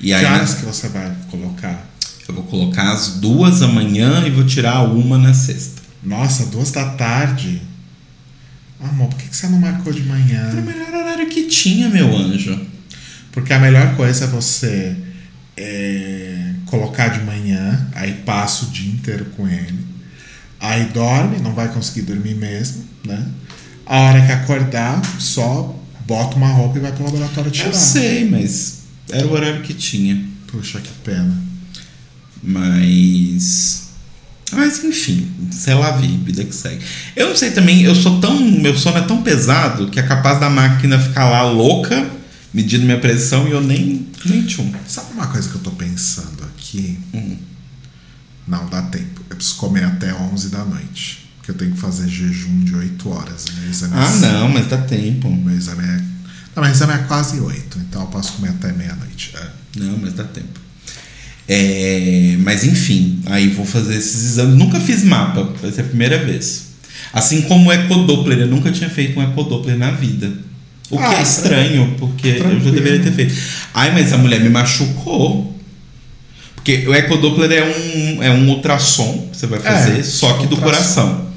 Speaker 2: E
Speaker 1: Que
Speaker 2: aí
Speaker 1: horas que você vai colocar?
Speaker 2: eu vou colocar as duas amanhã e vou tirar uma na sexta.
Speaker 1: Nossa, duas da tarde. Amor, por que você não marcou de manhã?
Speaker 2: Era o melhor horário que tinha, meu anjo.
Speaker 1: Porque a melhor coisa é você é, colocar de manhã, aí passa o dia inteiro com ele. Aí dorme, não vai conseguir dormir mesmo, né? A hora que acordar, só bota uma roupa e vai pro laboratório tirar.
Speaker 2: Eu sei, mas era o horário que tinha.
Speaker 1: Puxa, que pena.
Speaker 2: Mas. Mas enfim, sei lá, vi, vida que segue. Eu não sei também, eu sou tão. Meu sono é tão pesado que é capaz da máquina ficar lá louca, medindo minha pressão e eu nem, nem tchum.
Speaker 1: Sabe uma coisa que eu tô pensando aqui?
Speaker 2: Hum.
Speaker 1: Não dá tempo. Eu preciso comer até 11 da noite. Porque eu tenho que fazer jejum de 8 horas. Meu exame é
Speaker 2: Ah,
Speaker 1: cinco.
Speaker 2: não, mas dá tempo.
Speaker 1: Meu exame é. Não, meu exame é quase 8, então eu posso comer até meia-noite. É.
Speaker 2: Não, mas dá tempo. É, mas enfim, aí vou fazer esses exames. Nunca fiz mapa, vai ser a primeira vez. Assim como o ecodoppler, eu nunca tinha feito um ecodoppler na vida. O que
Speaker 1: Ah,
Speaker 2: é estranho, porque eu já
Speaker 1: tranquilo.
Speaker 2: deveria ter feito. Ai, mas a mulher me machucou. Porque o ecodoppler é um, é um ultrassom que você vai fazer,
Speaker 1: É,
Speaker 2: só que do
Speaker 1: ultrassom.
Speaker 2: coração.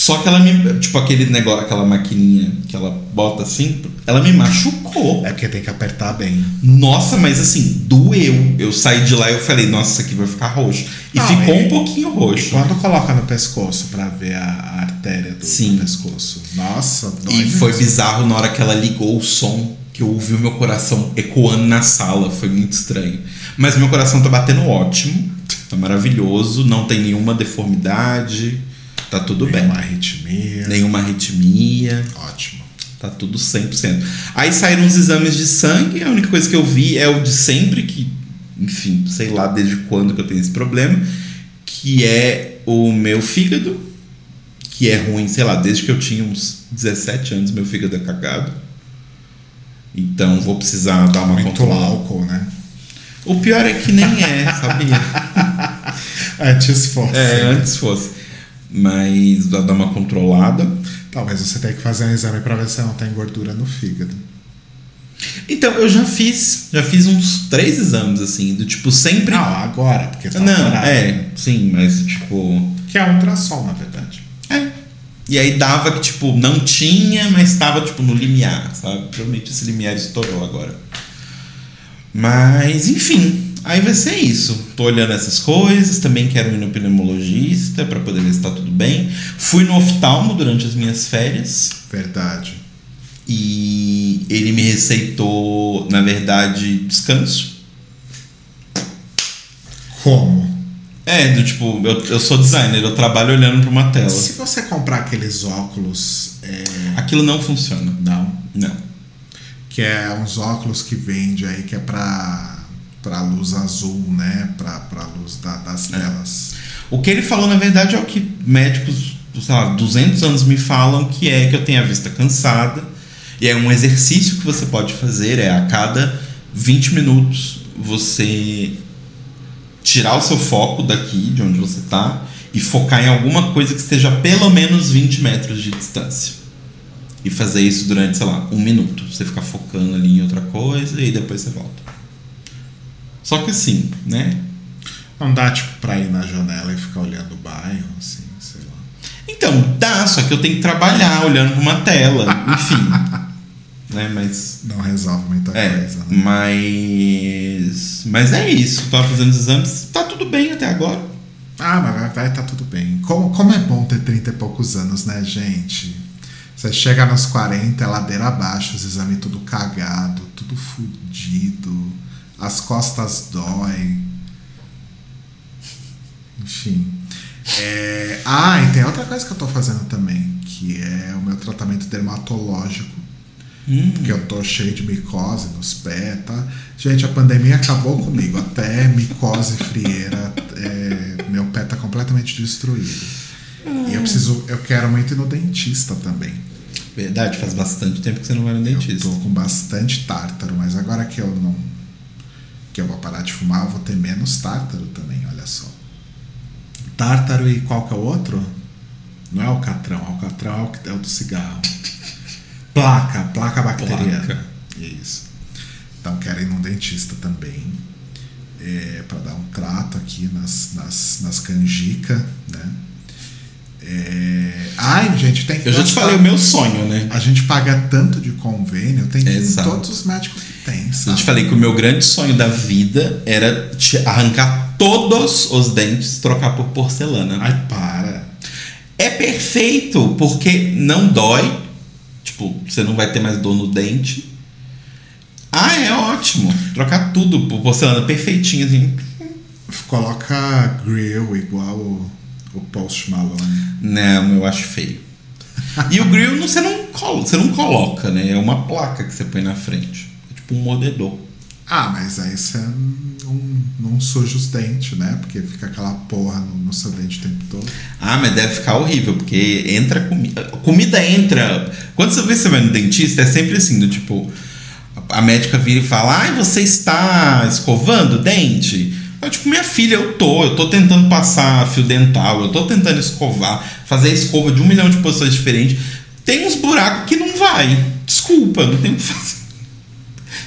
Speaker 2: Só que ela me. Tipo aquele negócio, aquela maquininha que ela bota assim, ela me machucou.
Speaker 1: É porque tem que apertar bem.
Speaker 2: Nossa, mas assim, doeu. Eu saí de lá e eu falei, nossa, isso aqui vai ficar roxo. E
Speaker 1: Não,
Speaker 2: ficou
Speaker 1: e-
Speaker 2: um pouquinho roxo.
Speaker 1: quando coloca no pescoço pra ver a, a artéria do,
Speaker 2: Sim.
Speaker 1: do pescoço? Nossa, dói
Speaker 2: E foi
Speaker 1: mesmo.
Speaker 2: bizarro na hora que ela ligou o som, que eu ouvi o meu coração ecoando na sala. Foi muito estranho. Mas meu coração tá batendo ótimo, tá maravilhoso, não tem nenhuma deformidade, tá tudo
Speaker 1: Tem
Speaker 2: bem.
Speaker 1: arritmia.
Speaker 2: Nenhuma arritmia.
Speaker 1: Ótimo.
Speaker 2: Tá tudo 100%. Aí saíram os exames de sangue, a única coisa que eu vi é o de sempre, que, enfim, sei lá desde quando que eu tenho esse problema, que é o meu fígado, que é ruim, sei lá, desde que eu tinha uns 17 anos, meu fígado é cagado. Então vou precisar dar uma
Speaker 1: Muito
Speaker 2: controlada.
Speaker 1: álcool, né?
Speaker 2: O pior é que nem é, sabia?
Speaker 1: Antes fosse.
Speaker 2: É, antes fosse. Mas dar uma controlada.
Speaker 1: Talvez você tenha que fazer um exame pra ver se não tem gordura no fígado.
Speaker 2: Então, eu já fiz, já fiz uns três exames, assim, do tipo, sempre.
Speaker 1: Não, agora, porque tá
Speaker 2: Não,
Speaker 1: parado.
Speaker 2: é, sim, mas tipo.
Speaker 1: Que é um ultrassom, na verdade.
Speaker 2: É. E aí dava que, tipo, não tinha, mas estava, tipo, no limiar, sabe? Provavelmente esse limiar estourou agora. Mas, enfim, aí vai ser isso. Tô olhando essas coisas, também quero ir no pneumologista para poder ver se tá tudo bem. Fui no oftalmo durante as minhas férias
Speaker 1: Verdade.
Speaker 2: e ele me receitou, na verdade, descanso.
Speaker 1: Como?
Speaker 2: É, do tipo, eu, eu sou designer, eu trabalho olhando para uma tela.
Speaker 1: Se você comprar aqueles óculos. é,
Speaker 2: Aquilo não funciona.
Speaker 1: Não.
Speaker 2: Não.
Speaker 1: Que é uns óculos que vende aí que é pra, pra luz azul, né? Pra, pra luz da- das
Speaker 2: É.
Speaker 1: telas.
Speaker 2: O que ele falou, na verdade, é o que médicos, sei lá, 200 anos me falam, que é que eu tenho a vista cansada. E é um exercício que você pode fazer, é a cada 20 minutos você tirar o seu foco daqui, de onde você está, e focar em alguma coisa que esteja a pelo menos 20 metros de distância. E fazer isso durante, sei lá, um minuto. Você ficar focando ali em outra coisa e depois você volta. Só que assim, né?
Speaker 1: Não dá, tipo, pra ir na janela e ficar olhando o bairro, assim, sei lá.
Speaker 2: Então, dá, só que eu tenho que trabalhar olhando pra uma tela, enfim. né, mas.
Speaker 1: Não resolve muita
Speaker 2: É,
Speaker 1: coisa, né?
Speaker 2: mas. Mas é isso. Tava fazendo os exames, tá tudo bem até agora.
Speaker 1: Ah, mas vai, vai tá tudo bem. Como, como é bom ter 30 e poucos anos, né, gente? Você chega nos 40, é ladeira abaixo, os exames tudo cagado, tudo fudido, as costas doem. Enfim. É, Ah, e tem outra coisa que eu tô fazendo também, que é o meu tratamento dermatológico.
Speaker 2: Hum,
Speaker 1: Porque eu tô cheio de micose nos pés, tá? Gente, a pandemia acabou comigo. Até micose frieira, é, meu pé tá completamente destruído. E eu preciso, eu quero muito ir no dentista também.
Speaker 2: verdade, faz bastante tempo que você não vai no
Speaker 1: Eu
Speaker 2: dentista.
Speaker 1: tô com bastante tártaro, mas agora que eu não. Que eu vou parar de fumar, eu vou ter menos tártaro também, olha só. Tártaro e qual que é o outro? Não é alcatrão, alcatrão é o que- é o do cigarro. Placa, placa bacteriana.
Speaker 2: Placa.
Speaker 1: Isso. Então quero ir num dentista também. É, para dar um trato aqui nas, nas, nas canjicas, né? É... Ai, gente, tem que
Speaker 2: Eu já te falei o meu sonho, né?
Speaker 1: a gente paga tanto de convênio, tem
Speaker 2: Exato.
Speaker 1: todos os médicos que tem,
Speaker 2: Eu
Speaker 1: sabe?
Speaker 2: te falei que o meu grande sonho da vida era te arrancar todos os dentes, trocar por porcelana.
Speaker 1: Ai, para.
Speaker 2: É perfeito, porque não dói. Tipo, você não vai ter mais dor no dente. Ah, é ótimo. Trocar tudo por porcelana perfeitinho, assim.
Speaker 1: Coloca grill igual o, Post Malone.
Speaker 2: Não, eu acho feio. E o grill você, não colo- você não coloca, né? É uma placa que você põe na frente. É tipo um mordedor.
Speaker 1: Ah, mas aí você não, não suja os dentes, né? Porque fica aquela porra no, no seu dente o tempo todo.
Speaker 2: Ah, mas deve ficar horrível, porque entra comida. Comida entra. Quando você vê você vai no dentista, é sempre assim, do tipo. A médica vira e fala: Ai, você está escovando o dente? Tipo, minha filha, eu tô, eu tô tentando passar fio dental, eu tô tentando escovar, fazer a escova de um milhão de posições diferentes. Tem uns buracos que não vai. Desculpa, não tem o que fazer.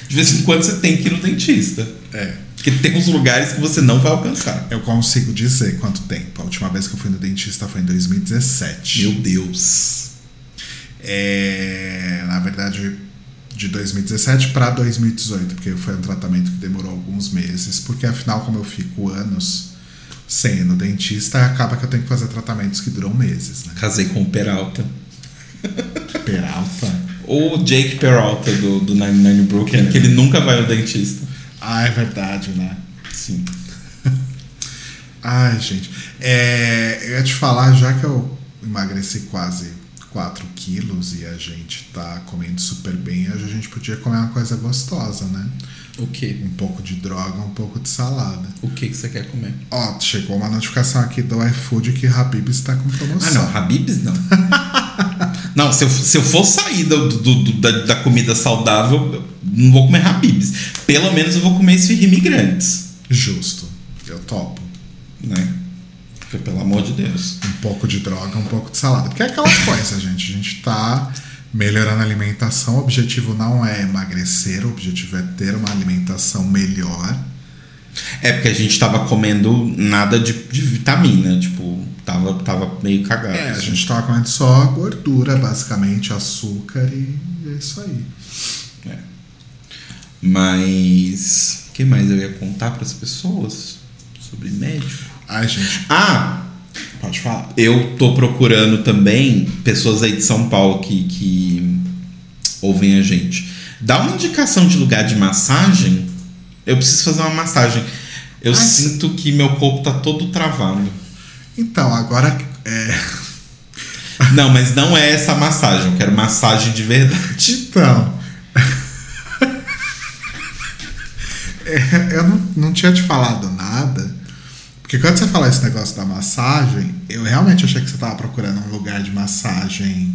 Speaker 2: De vez em quando você tem que ir no dentista.
Speaker 1: É.
Speaker 2: Porque tem uns lugares que você não vai alcançar.
Speaker 1: Eu consigo dizer quanto tempo. A última vez que eu fui no dentista foi em 2017.
Speaker 2: Meu Deus.
Speaker 1: É, na verdade, de 2017 para 2018, porque foi um tratamento que demorou alguns meses, porque afinal, como eu fico anos sem ir no dentista, acaba que eu tenho que fazer tratamentos que duram meses, né?
Speaker 2: Casei com o Peralta.
Speaker 1: Peralta.
Speaker 2: O Jake Peralta do, do 99 Brooklyn, que ele nunca vai ao dentista.
Speaker 1: Ah, é verdade, né?
Speaker 2: Sim.
Speaker 1: Ai, gente. É, eu ia te falar, já que eu emagreci quase 4 quilos e a gente tá comendo super bem, a gente podia comer uma coisa gostosa, né?
Speaker 2: O que?
Speaker 1: Um pouco de droga, um pouco de salada.
Speaker 2: O que que você quer comer?
Speaker 1: Ó, chegou uma notificação aqui do iFood que Habib está com
Speaker 2: Ah,
Speaker 1: promoção.
Speaker 2: não. Habibs, não. não, se eu, se eu for sair do, do- do- da, da comida saudável, eu não vou comer Habibs. Pelo menos eu vou comer esses imigrantes.
Speaker 1: Justo. Eu topo.
Speaker 2: Né? Porque, pelo amor de Deus.
Speaker 1: Um pouco de droga, um pouco de salada. Porque é aquela coisa, gente. A gente tá melhorando a alimentação. O objetivo não é emagrecer, o objetivo é ter uma alimentação melhor.
Speaker 2: É porque a gente tava comendo nada de, de vitamina. Tipo, tava, tava meio cagado.
Speaker 1: É, a
Speaker 2: assim.
Speaker 1: gente tava comendo só gordura, basicamente, açúcar e é isso aí.
Speaker 2: É. Mas. O que mais eu ia contar para as pessoas sobre médico?
Speaker 1: Ai, gente,
Speaker 2: Ah!
Speaker 1: pode falar.
Speaker 2: Eu tô procurando também pessoas aí de São Paulo que, que ouvem a gente. Dá uma indicação de lugar de massagem. Eu preciso fazer uma massagem. Eu
Speaker 1: Ah,
Speaker 2: sinto que meu corpo tá todo travado.
Speaker 1: Então, agora é.
Speaker 2: Não, mas não é essa massagem. Eu quero massagem de verdade.
Speaker 1: Então. É, eu não, não tinha te falado nada. Porque quando você falou esse negócio da massagem, eu realmente achei que você tava procurando um lugar de massagem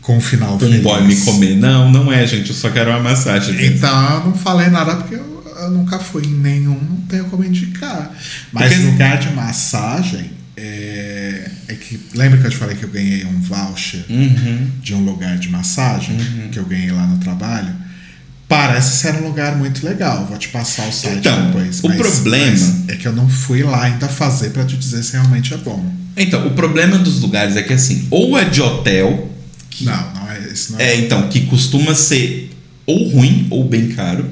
Speaker 1: com um final
Speaker 2: Um
Speaker 1: feliz.
Speaker 2: me comer. Não, não é, gente. Eu só quero uma massagem.
Speaker 1: Então eu não falei nada porque eu, eu nunca fui em nenhum, não tenho como indicar. Mas
Speaker 2: Porque-
Speaker 1: lugar de massagem é, é que. Lembra que eu te falei que eu ganhei um voucher
Speaker 2: Uhum.
Speaker 1: de um lugar de massagem que eu ganhei lá no trabalho? Parece ser um lugar muito legal. Vou te passar o site
Speaker 2: Então,
Speaker 1: depois.
Speaker 2: o problema-
Speaker 1: mas é que eu não fui lá ainda fazer pra te dizer se realmente é bom.
Speaker 2: Então, o problema dos lugares é que assim, ou é de hotel, que
Speaker 1: Não, não é esse não
Speaker 2: É, então, que costuma ser ou ruim ou bem caro.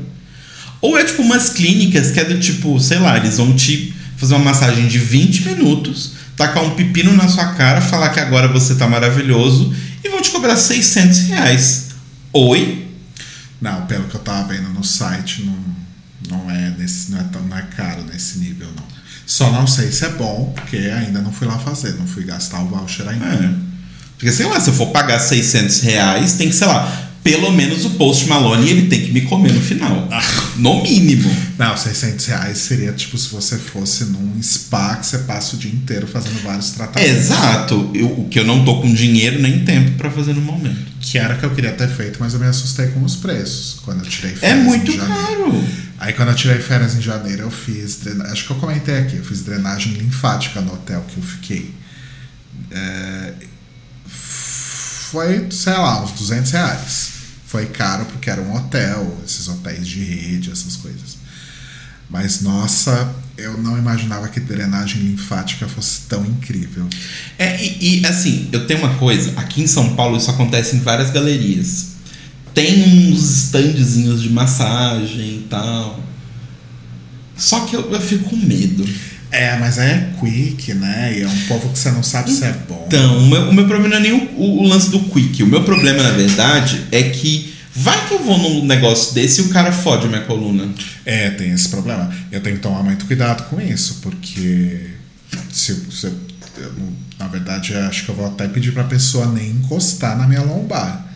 Speaker 2: Ou é tipo umas clínicas que é do tipo, sei lá, eles vão te fazer uma massagem de 20 minutos, tacar um pepino na sua cara, falar que agora você tá maravilhoso e vão te cobrar 600 reais. Oi?
Speaker 1: Não, pelo que eu tava vendo no site, não, não, é, nesse, não, é tão, não é caro nesse nível, não. Só não sei se é bom, porque ainda não fui lá fazer, não fui gastar o voucher ainda.
Speaker 2: É. Porque, sei lá, se eu for pagar 600 reais, tem que, sei lá, pelo menos o Post Malone ele tem que me comer no final. No mínimo.
Speaker 1: Não, 600 reais seria tipo se você fosse num spa que você passa o dia inteiro fazendo vários tratamentos.
Speaker 2: Exato. Eu, o que eu não tô com dinheiro nem tempo pra fazer no momento.
Speaker 1: Que era o que eu queria ter feito, mas eu me assustei com os preços quando eu tirei
Speaker 2: É
Speaker 1: férias.
Speaker 2: muito
Speaker 1: em janeiro.
Speaker 2: caro.
Speaker 1: Aí quando eu tirei férias em janeiro, eu fiz. drena- Acho que eu comentei aqui, eu fiz drenagem linfática no hotel que eu fiquei. É, Foi, sei lá, uns 200 reais. Foi caro porque era um hotel, esses hotéis de rede, essas coisas. Mas nossa, eu não imaginava que drenagem linfática fosse tão incrível.
Speaker 2: É, e, e, assim, eu tenho uma coisa, aqui em São Paulo isso acontece em várias galerias. Tem uns standzinhos de massagem e tal. Só que eu, eu fico com medo.
Speaker 1: É, mas é quick, né? E é um povo que você não sabe se é bom.
Speaker 2: Então, o meu, o meu problema não é nem o, o- o lance do quick. O meu problema, na verdade, é que vai que eu vou num negócio desse e o cara fode a minha coluna.
Speaker 1: É, tem esse problema. Eu tenho que tomar muito cuidado com isso, porque se, se eu, na verdade, eu acho que eu vou até pedir pra pessoa nem encostar na minha lombar.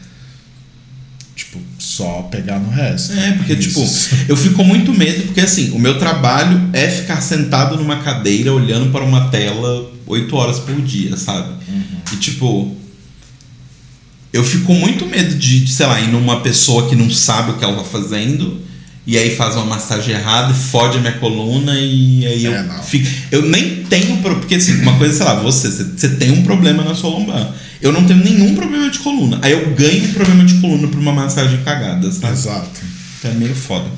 Speaker 1: Tipo, só pegar no resto.
Speaker 2: É, porque,
Speaker 1: Isso.
Speaker 2: tipo, eu fico com muito medo, porque assim, o meu trabalho é ficar sentado numa cadeira olhando para uma tela oito horas por dia, sabe? E tipo. Eu fico com muito medo de, sei lá, ir numa pessoa que não sabe o que ela tá fazendo. E aí faz uma massagem errada, fode a minha coluna e aí
Speaker 1: É,
Speaker 2: eu
Speaker 1: não.
Speaker 2: fico. Eu nem tenho. Porque assim, uma coisa, sei lá, você, você- você tem um problema na sua lombar. Eu não tenho nenhum problema de coluna. Aí eu ganho um problema de coluna por uma massagem cagada, sabe?
Speaker 1: Exato.
Speaker 2: É meio foda.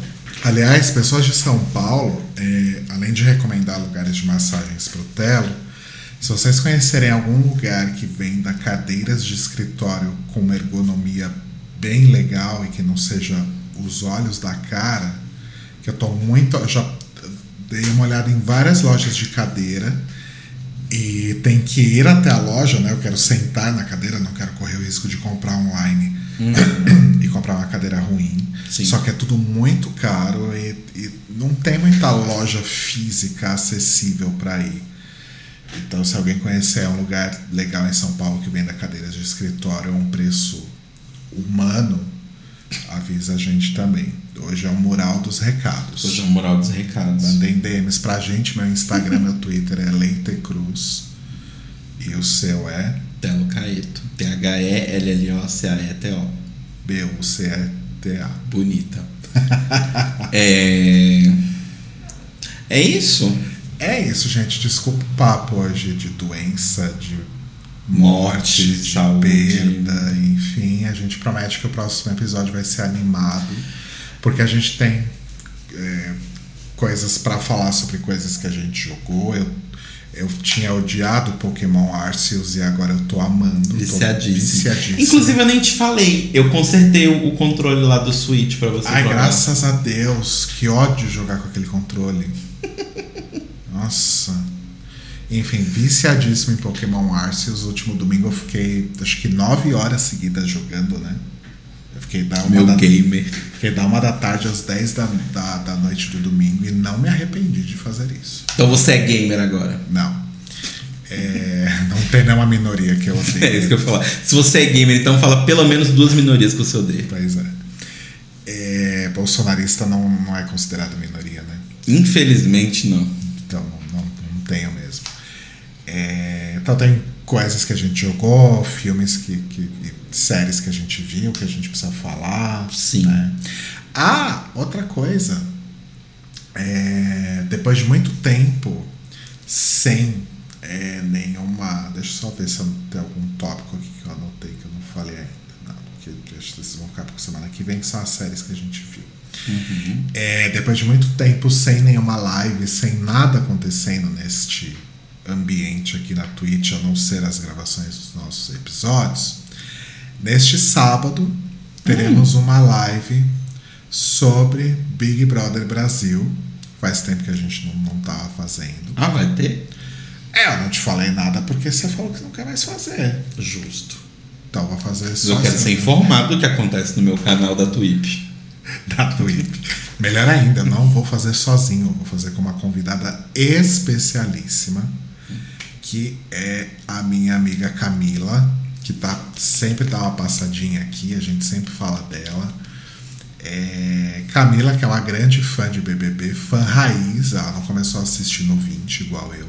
Speaker 1: Aliás, pessoas de São Paulo, é, além de recomendar lugares de massagens pro Telo, se vocês conhecerem algum lugar que venda cadeiras de escritório com uma ergonomia bem legal e que não seja os olhos da cara, que eu tô muito. Eu já dei uma olhada em várias lojas de cadeira e tem que ir até a loja, né? Eu quero sentar na cadeira, não quero correr o risco de comprar online e comprar uma cadeira ruim.
Speaker 2: Sim.
Speaker 1: Só que é tudo muito caro e, e não tem muita loja física acessível para ir. Então, se alguém conhecer um lugar legal em São Paulo que venda cadeiras de escritório a um preço humano, avisa a gente também. Hoje é o mural dos recados.
Speaker 2: Hoje é a moral dos recados.
Speaker 1: Mandem DMs pra gente. Meu Instagram, meu Twitter é Leite Cruz. E o seu é
Speaker 2: Telo Caeto. T-H-E-L-L-O-C-A-E-T-O.
Speaker 1: B-U-C-E-T-A.
Speaker 2: Bonita. é. É isso?
Speaker 1: É isso, gente. Desculpa o papo hoje de doença, de
Speaker 2: Morte,
Speaker 1: de
Speaker 2: saúde.
Speaker 1: perda, enfim. A gente promete que o próximo episódio vai ser animado, porque a gente tem é, coisas pra falar sobre coisas que a gente jogou. Eu, eu tinha odiado Pokémon Arceus e agora eu tô amando. tô
Speaker 2: Viciadíssimo.
Speaker 1: viciadíssimo.
Speaker 2: Inclusive, eu nem te falei. Eu consertei o controle lá do Switch pra você
Speaker 1: Ai,
Speaker 2: jogar.
Speaker 1: graças a Deus, que ódio jogar com aquele controle. Nossa. Enfim, viciadíssimo em Pokémon Arceus. O último domingo eu fiquei, acho que nove horas seguidas jogando, né? Eu fiquei da uma,
Speaker 2: Meu
Speaker 1: da,
Speaker 2: gamer.
Speaker 1: Fiquei da uma da tarde às 10 da, da, da noite do domingo e não me arrependi de fazer isso.
Speaker 2: Então você é gamer agora.
Speaker 1: Não. É, não tem nenhuma minoria que eu odeio.
Speaker 2: É isso que eu ia falar. Se você é gamer, então fala pelo menos duas minorias que você odeia.
Speaker 1: Pois é. É, Bolsonarista não, não é considerado minoria, né?
Speaker 2: Infelizmente, não.
Speaker 1: Então não, não tenho mesmo. É, então tem coisas que a gente jogou, filmes que, que, e séries que a gente viu, que a gente precisa falar.
Speaker 2: Sim.
Speaker 1: né? Ah, outra coisa. É, depois de muito tempo sem é, nenhuma. Deixa eu só ver se eu tem algum tópico aqui que eu anotei que eu não falei ainda. Não, porque acho que vocês vão ficar por semana que vem, que são as séries que a gente viu. É, depois de muito tempo sem nenhuma live, sem nada acontecendo neste ambiente aqui na Twitch, a não ser as gravações dos nossos episódios, neste sábado teremos uma live sobre Big Brother Brasil. Faz tempo que a gente não, não tava fazendo.
Speaker 2: Ah, vai ter?
Speaker 1: É, eu não te falei nada porque você falou que não quer mais fazer.
Speaker 2: Justo.
Speaker 1: Então vou fazer só.
Speaker 2: eu quero ser informado do que acontece no meu canal da Twitch.
Speaker 1: da Twip. Melhor ainda, não vou fazer sozinho, vou fazer com uma convidada especialíssima, que é a minha amiga Camila, que tá, sempre dá uma passadinha aqui, a gente sempre fala dela. É, Camila, que é uma grande fã de BBB, fã raiz, ela não começou a assistir no 20 igual eu.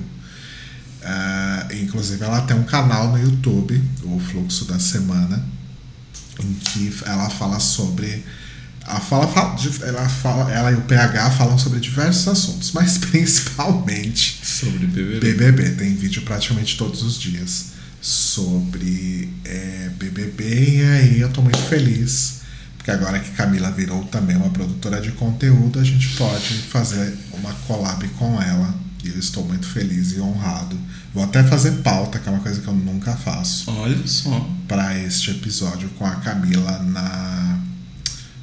Speaker 1: Ah, inclusive, ela tem um canal no YouTube, o Fluxo da Semana, em que ela fala sobre. Ela, fala, fala- ela, fala, ela e o PH falam sobre diversos assuntos, mas principalmente
Speaker 2: Sobre BBB.
Speaker 1: BBB. Tem vídeo praticamente todos os dias sobre é, BBB. E aí eu tô muito feliz, porque agora que Camila virou também uma produtora de conteúdo, a gente pode fazer uma collab com ela. E eu estou muito feliz e honrado. Vou até fazer pauta, que é uma coisa que eu nunca faço
Speaker 2: Olha só.
Speaker 1: para este episódio com a Camila na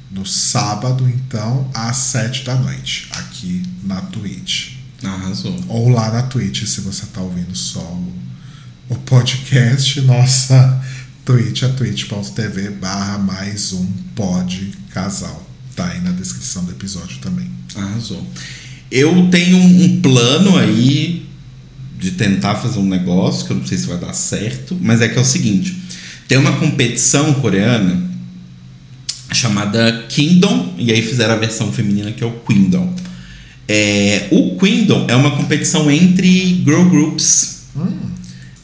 Speaker 1: no sábado, então, às sete da noite, aqui na Twitch.
Speaker 2: Arrasou.
Speaker 1: Ou lá na Twitch, se você tá ouvindo só o, o podcast, nossa Twitch é twitch.tv barra mais um pod casal. Tá aí na descrição do episódio também.
Speaker 2: Arrasou. Eu tenho um plano aí de tentar fazer um negócio, que eu não sei se vai dar certo, mas é que é o seguinte: tem uma competição coreana chamada Kingdom, e aí fizeram a versão feminina que é o Queendom. É, o Queendom é uma competição entre girl groups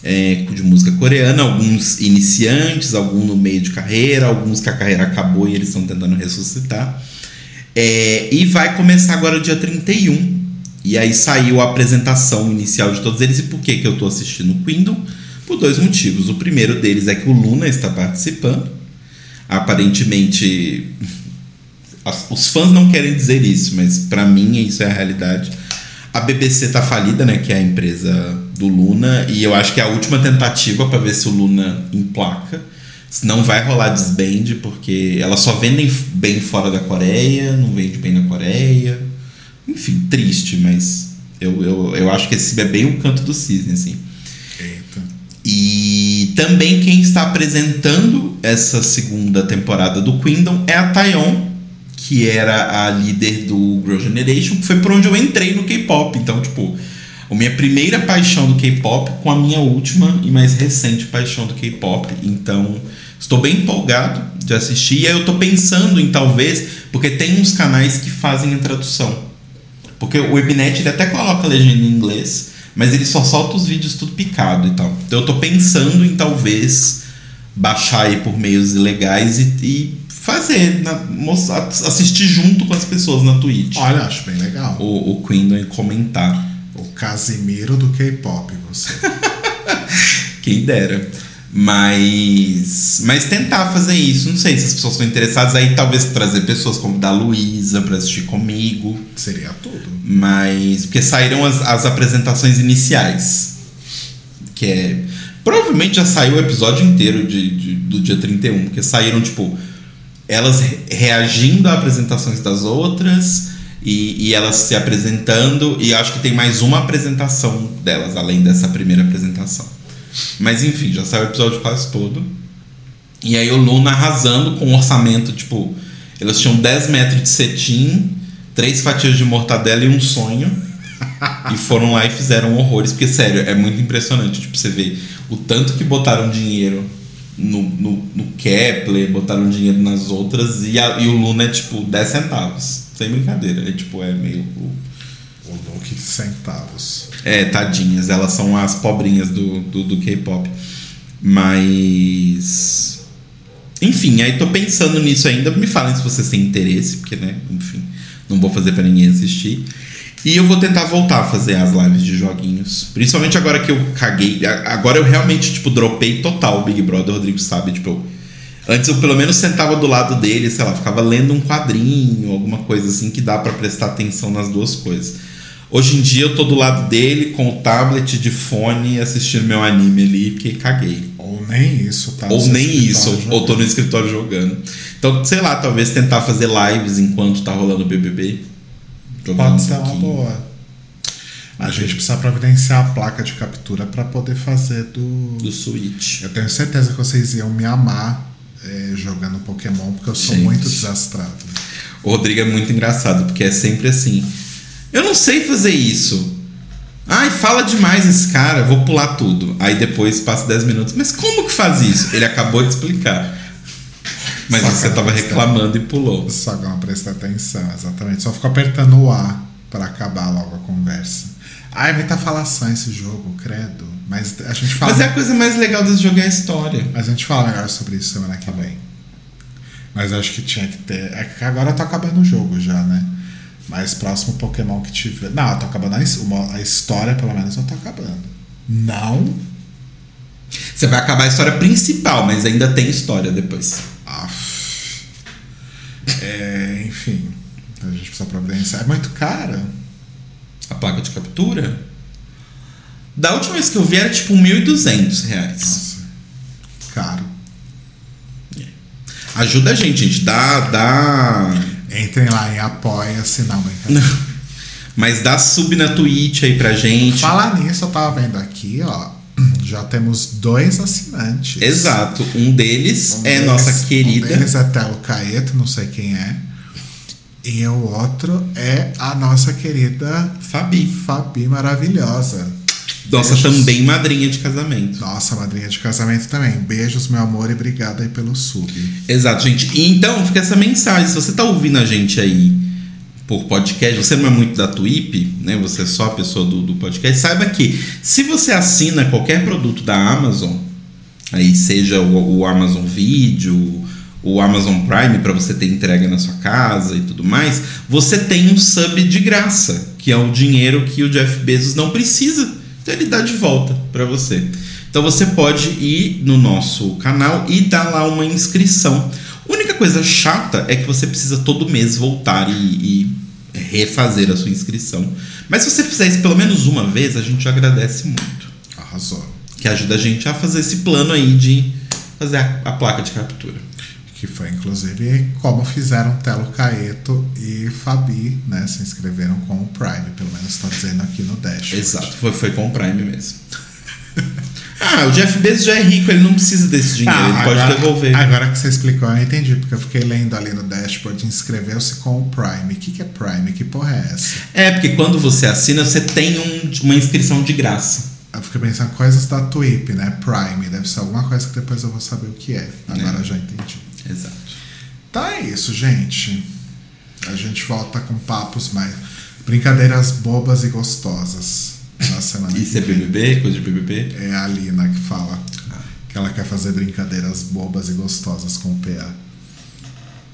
Speaker 2: é, de música coreana, alguns iniciantes, alguns no meio de carreira, alguns que a carreira acabou e eles estão tentando ressuscitar. É, e vai começar agora dia 31. E aí saiu a apresentação inicial de todos eles. E por que, que eu estou assistindo o Queendom? Por dois motivos. O primeiro deles é que o Luna está participando. Aparentemente, os fãs não querem dizer isso, mas para mim isso é a realidade. A BBC tá falida, né, que é a empresa do Luna, e eu acho que é a última tentativa para ver se o Luna emplaca. Não vai rolar desband, porque elas só vendem bem fora da Coreia, não vende bem na Coreia. Enfim, triste, mas eu, eu, eu acho que esse é bem o canto do cisne, assim.
Speaker 1: Eita.
Speaker 2: E também quem está apresentando essa segunda temporada do Kingdom é a Taeyeon, que era a líder do Girl Generation, foi por onde eu entrei no K-pop. Então, tipo, a minha primeira paixão do K-pop com a minha última e mais recente paixão do K-pop. Então, estou bem empolgado de assistir. E aí eu estou pensando em talvez, porque tem uns canais que fazem a tradução. Porque o Webnet ele até coloca a legenda em inglês, mas ele só solta os vídeos tudo picado e tal. Então eu tô pensando em talvez baixar aí por meios ilegais e, e fazer, na, mostrar, assistir junto com as pessoas na Twitch.
Speaker 1: Olha, acho bem legal.
Speaker 2: O, o Queendom e comentar.
Speaker 1: O Casimiro do K-pop, você.
Speaker 2: Quem dera. Mas. Mas tentar fazer isso. Não sei se as pessoas estão interessadas. Aí talvez trazer pessoas como da Luísa pra assistir comigo.
Speaker 1: Seria tudo.
Speaker 2: Mas. Porque saíram as, as apresentações iniciais. Que é. Provavelmente já saiu o episódio inteiro de, de- do dia 31. Porque saíram, tipo. Elas re- reagindo a apresentações das outras. E, e elas se apresentando. E acho que tem mais uma apresentação delas, além dessa primeira apresentação. Mas enfim, já saiu o episódio quase todo. E aí o Luna arrasando com um orçamento, tipo, elas tinham 10 metros de cetim, três fatias de mortadela e um sonho. e foram lá e fizeram horrores, porque sério, é muito impressionante. Tipo, você vê o tanto que botaram dinheiro no, no, no Kepler, botaram dinheiro nas outras, e, a- e o Luna é tipo 10 centavos. Sem brincadeira. É tipo, é meio.
Speaker 1: O look de centavos.
Speaker 2: É, tadinhas, elas são as pobrinhas do, do, do K-pop. Mas. Enfim, aí tô pensando nisso ainda. Me falem se vocês têm interesse, porque, né, enfim, não vou fazer pra ninguém assistir. E eu vou tentar voltar a fazer as lives de joguinhos. Principalmente agora que eu caguei. Agora eu realmente, tipo, dropei total o Big Brother, o Rodrigo sabe, tipo. eu- Antes eu pelo menos sentava do lado dele, sei lá, ficava lendo um quadrinho, alguma coisa assim que dá pra prestar atenção nas duas coisas. Hoje em dia eu tô do lado dele com o tablet de fone assistindo meu anime ali, porque caguei.
Speaker 1: Ou nem isso, tá?
Speaker 2: ou nem isso, ou, ou tô no escritório jogando. Então, sei lá, talvez tentar fazer lives enquanto tá rolando o BBB. Jogar um
Speaker 1: Pode ser uma boa. A gente precisa providenciar a placa de captura para poder fazer do.
Speaker 2: Do Switch.
Speaker 1: Eu tenho certeza que vocês iam me amar eh, jogando Pokémon, porque eu sou
Speaker 2: Gente.
Speaker 1: muito desastrado.
Speaker 2: O Rodrigo é muito engraçado, porque é sempre assim. Eu não sei fazer isso. Ai, fala demais esse cara, vou pular tudo. Aí depois passa 10 minutos. Mas como que faz isso? Ele acabou de explicar. Mas
Speaker 1: Só
Speaker 2: você
Speaker 1: que
Speaker 2: tava
Speaker 1: não
Speaker 2: reclamando e pulou.
Speaker 1: Só que não presta atenção, exatamente. Só fico apertando o A para acabar logo a conversa. Ai, muita falação esse jogo, credo. Mas a gente fala.
Speaker 2: Mas é a coisa mais legal desse jogo é a história.
Speaker 1: Mas a gente fala melhor sobre isso semana que vem. Mas eu acho que tinha que ter. É que agora eu tô acabando o jogo já, né? Mas próximo Pokémon que tiver. Não, eu tô acabando a, a história, pelo menos eu tô acabando. Não.
Speaker 2: Você vai acabar a história principal, mas ainda tem história depois.
Speaker 1: Aff. É, enfim. A gente precisa providenciar. É muito cara.
Speaker 2: A placa de captura. Da última vez que eu vi era tipo 1.200 reais.
Speaker 1: Nossa. Caro.
Speaker 2: Ajuda a gente, gente. Dá, dá.
Speaker 1: Entrem lá em apoia-se, não, brincadeira.
Speaker 2: Mas dá sub na Twitch aí pra gente.
Speaker 1: Falar nisso, eu tava vendo aqui, ó. Já temos dois assinantes.
Speaker 2: Exato. Um deles
Speaker 1: Um
Speaker 2: é
Speaker 1: deles-
Speaker 2: nossa querida.
Speaker 1: Um deles é Telo Caeto, não sei quem é. E o outro é a nossa querida
Speaker 2: Fabi.
Speaker 1: Fabi maravilhosa.
Speaker 2: Nossa
Speaker 1: Beijos.
Speaker 2: também madrinha de casamento.
Speaker 1: Nossa madrinha de casamento também. Beijos, meu amor, e obrigado aí pelo sub.
Speaker 2: Exato, gente. E então fica essa mensagem. Se você tá ouvindo a gente aí por podcast, você não é muito da Twip, né? Você é só a pessoa do, do podcast, saiba que se você assina qualquer produto da Amazon, aí seja o, o Amazon Video, o Amazon Prime para você ter entrega na sua casa e tudo mais, você tem um sub de graça, que é o dinheiro que o Jeff Bezos não precisa. Então ele dá de volta para você. Então você pode ir no nosso canal e dar lá uma inscrição. A única coisa chata é que você precisa todo mês voltar e, e refazer a sua inscrição. Mas se você fizer isso pelo menos uma vez, a gente agradece muito.
Speaker 1: Arrasou.
Speaker 2: Que ajuda a gente a fazer esse plano aí de fazer a, a placa de captura.
Speaker 1: Que foi inclusive como fizeram Telo Caeto e Fabi, né? Se inscreveram com o Prime, pelo menos está dizendo aqui no Dash.
Speaker 2: Exato, foi, foi com o Prime mesmo. ah, o Jeff Bezos já é rico, ele não precisa desse dinheiro,
Speaker 1: Ah,
Speaker 2: ele pode
Speaker 1: agora,
Speaker 2: devolver.
Speaker 1: Agora que você explicou, eu entendi, porque eu fiquei lendo ali no dashboard, inscreveu-se com o Prime. O que, que é Prime? Que porra é essa?
Speaker 2: É, porque quando você assina, você tem um- uma inscrição de graça.
Speaker 1: Eu fiquei pensando coisas da Twip, né? Prime. Deve ser alguma coisa que depois eu vou saber o que é. Agora
Speaker 2: É.
Speaker 1: eu já entendi.
Speaker 2: Exato.
Speaker 1: Tá, é isso, gente. A gente volta com papos mais. Brincadeiras bobas e gostosas na semana
Speaker 2: Isso é. BBB, coisa de BBB?
Speaker 1: É a Alina que fala que ela quer fazer brincadeiras bobas e gostosas com o PA.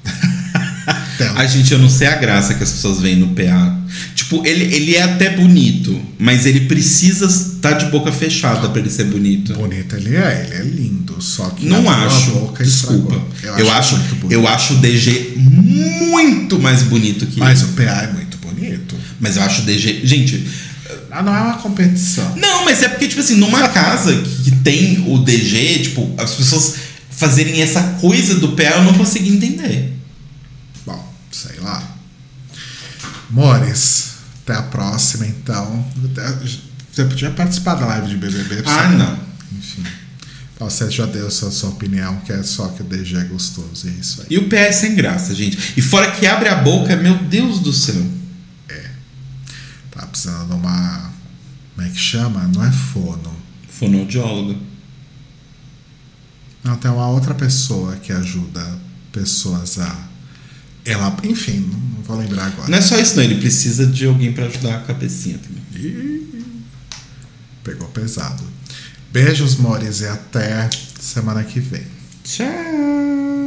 Speaker 2: Ai, gente, eu não sei a graça que as pessoas veem no PA. Tipo, ele, ele é até bonito, mas ele precisa estar de boca fechada pra ele ser bonito.
Speaker 1: Bonito ele é, ele é lindo, só que
Speaker 2: Não
Speaker 1: a
Speaker 2: acho.
Speaker 1: boca
Speaker 2: Desculpa.
Speaker 1: estragou.
Speaker 2: Eu acho, eu acho o DG muito mais bonito que
Speaker 1: Mas
Speaker 2: ele.
Speaker 1: o PA é muito bonito.
Speaker 2: Mas eu acho o DG. Gente,
Speaker 1: Ah, não é uma competição.
Speaker 2: não, mas é porque, tipo assim, numa casa que, tem o DG, tipo, as pessoas fazerem essa coisa do PA, eu não consegui entender.
Speaker 1: Bom, sei lá. Mores, até a próxima então. Você podia participar da live de BBB.
Speaker 2: Ah, não.
Speaker 1: Enfim. Você já deu sua, sua opinião, que é só que o DG é gostoso. É isso aí.
Speaker 2: E o PA é sem graça, gente. E fora que abre a boca, meu Deus do céu.
Speaker 1: Precisando de uma. Como é que chama? Não é fono.
Speaker 2: Fonoaudióloga.
Speaker 1: Não, tem uma outra pessoa que ajuda pessoas a. Ela, enfim, não vou lembrar agora.
Speaker 2: Não é só isso, não. Ele precisa de alguém pra ajudar a cabecinha também.
Speaker 1: Ih, Pegou pesado. Beijos, Mores, e até semana que vem.
Speaker 2: Tchau.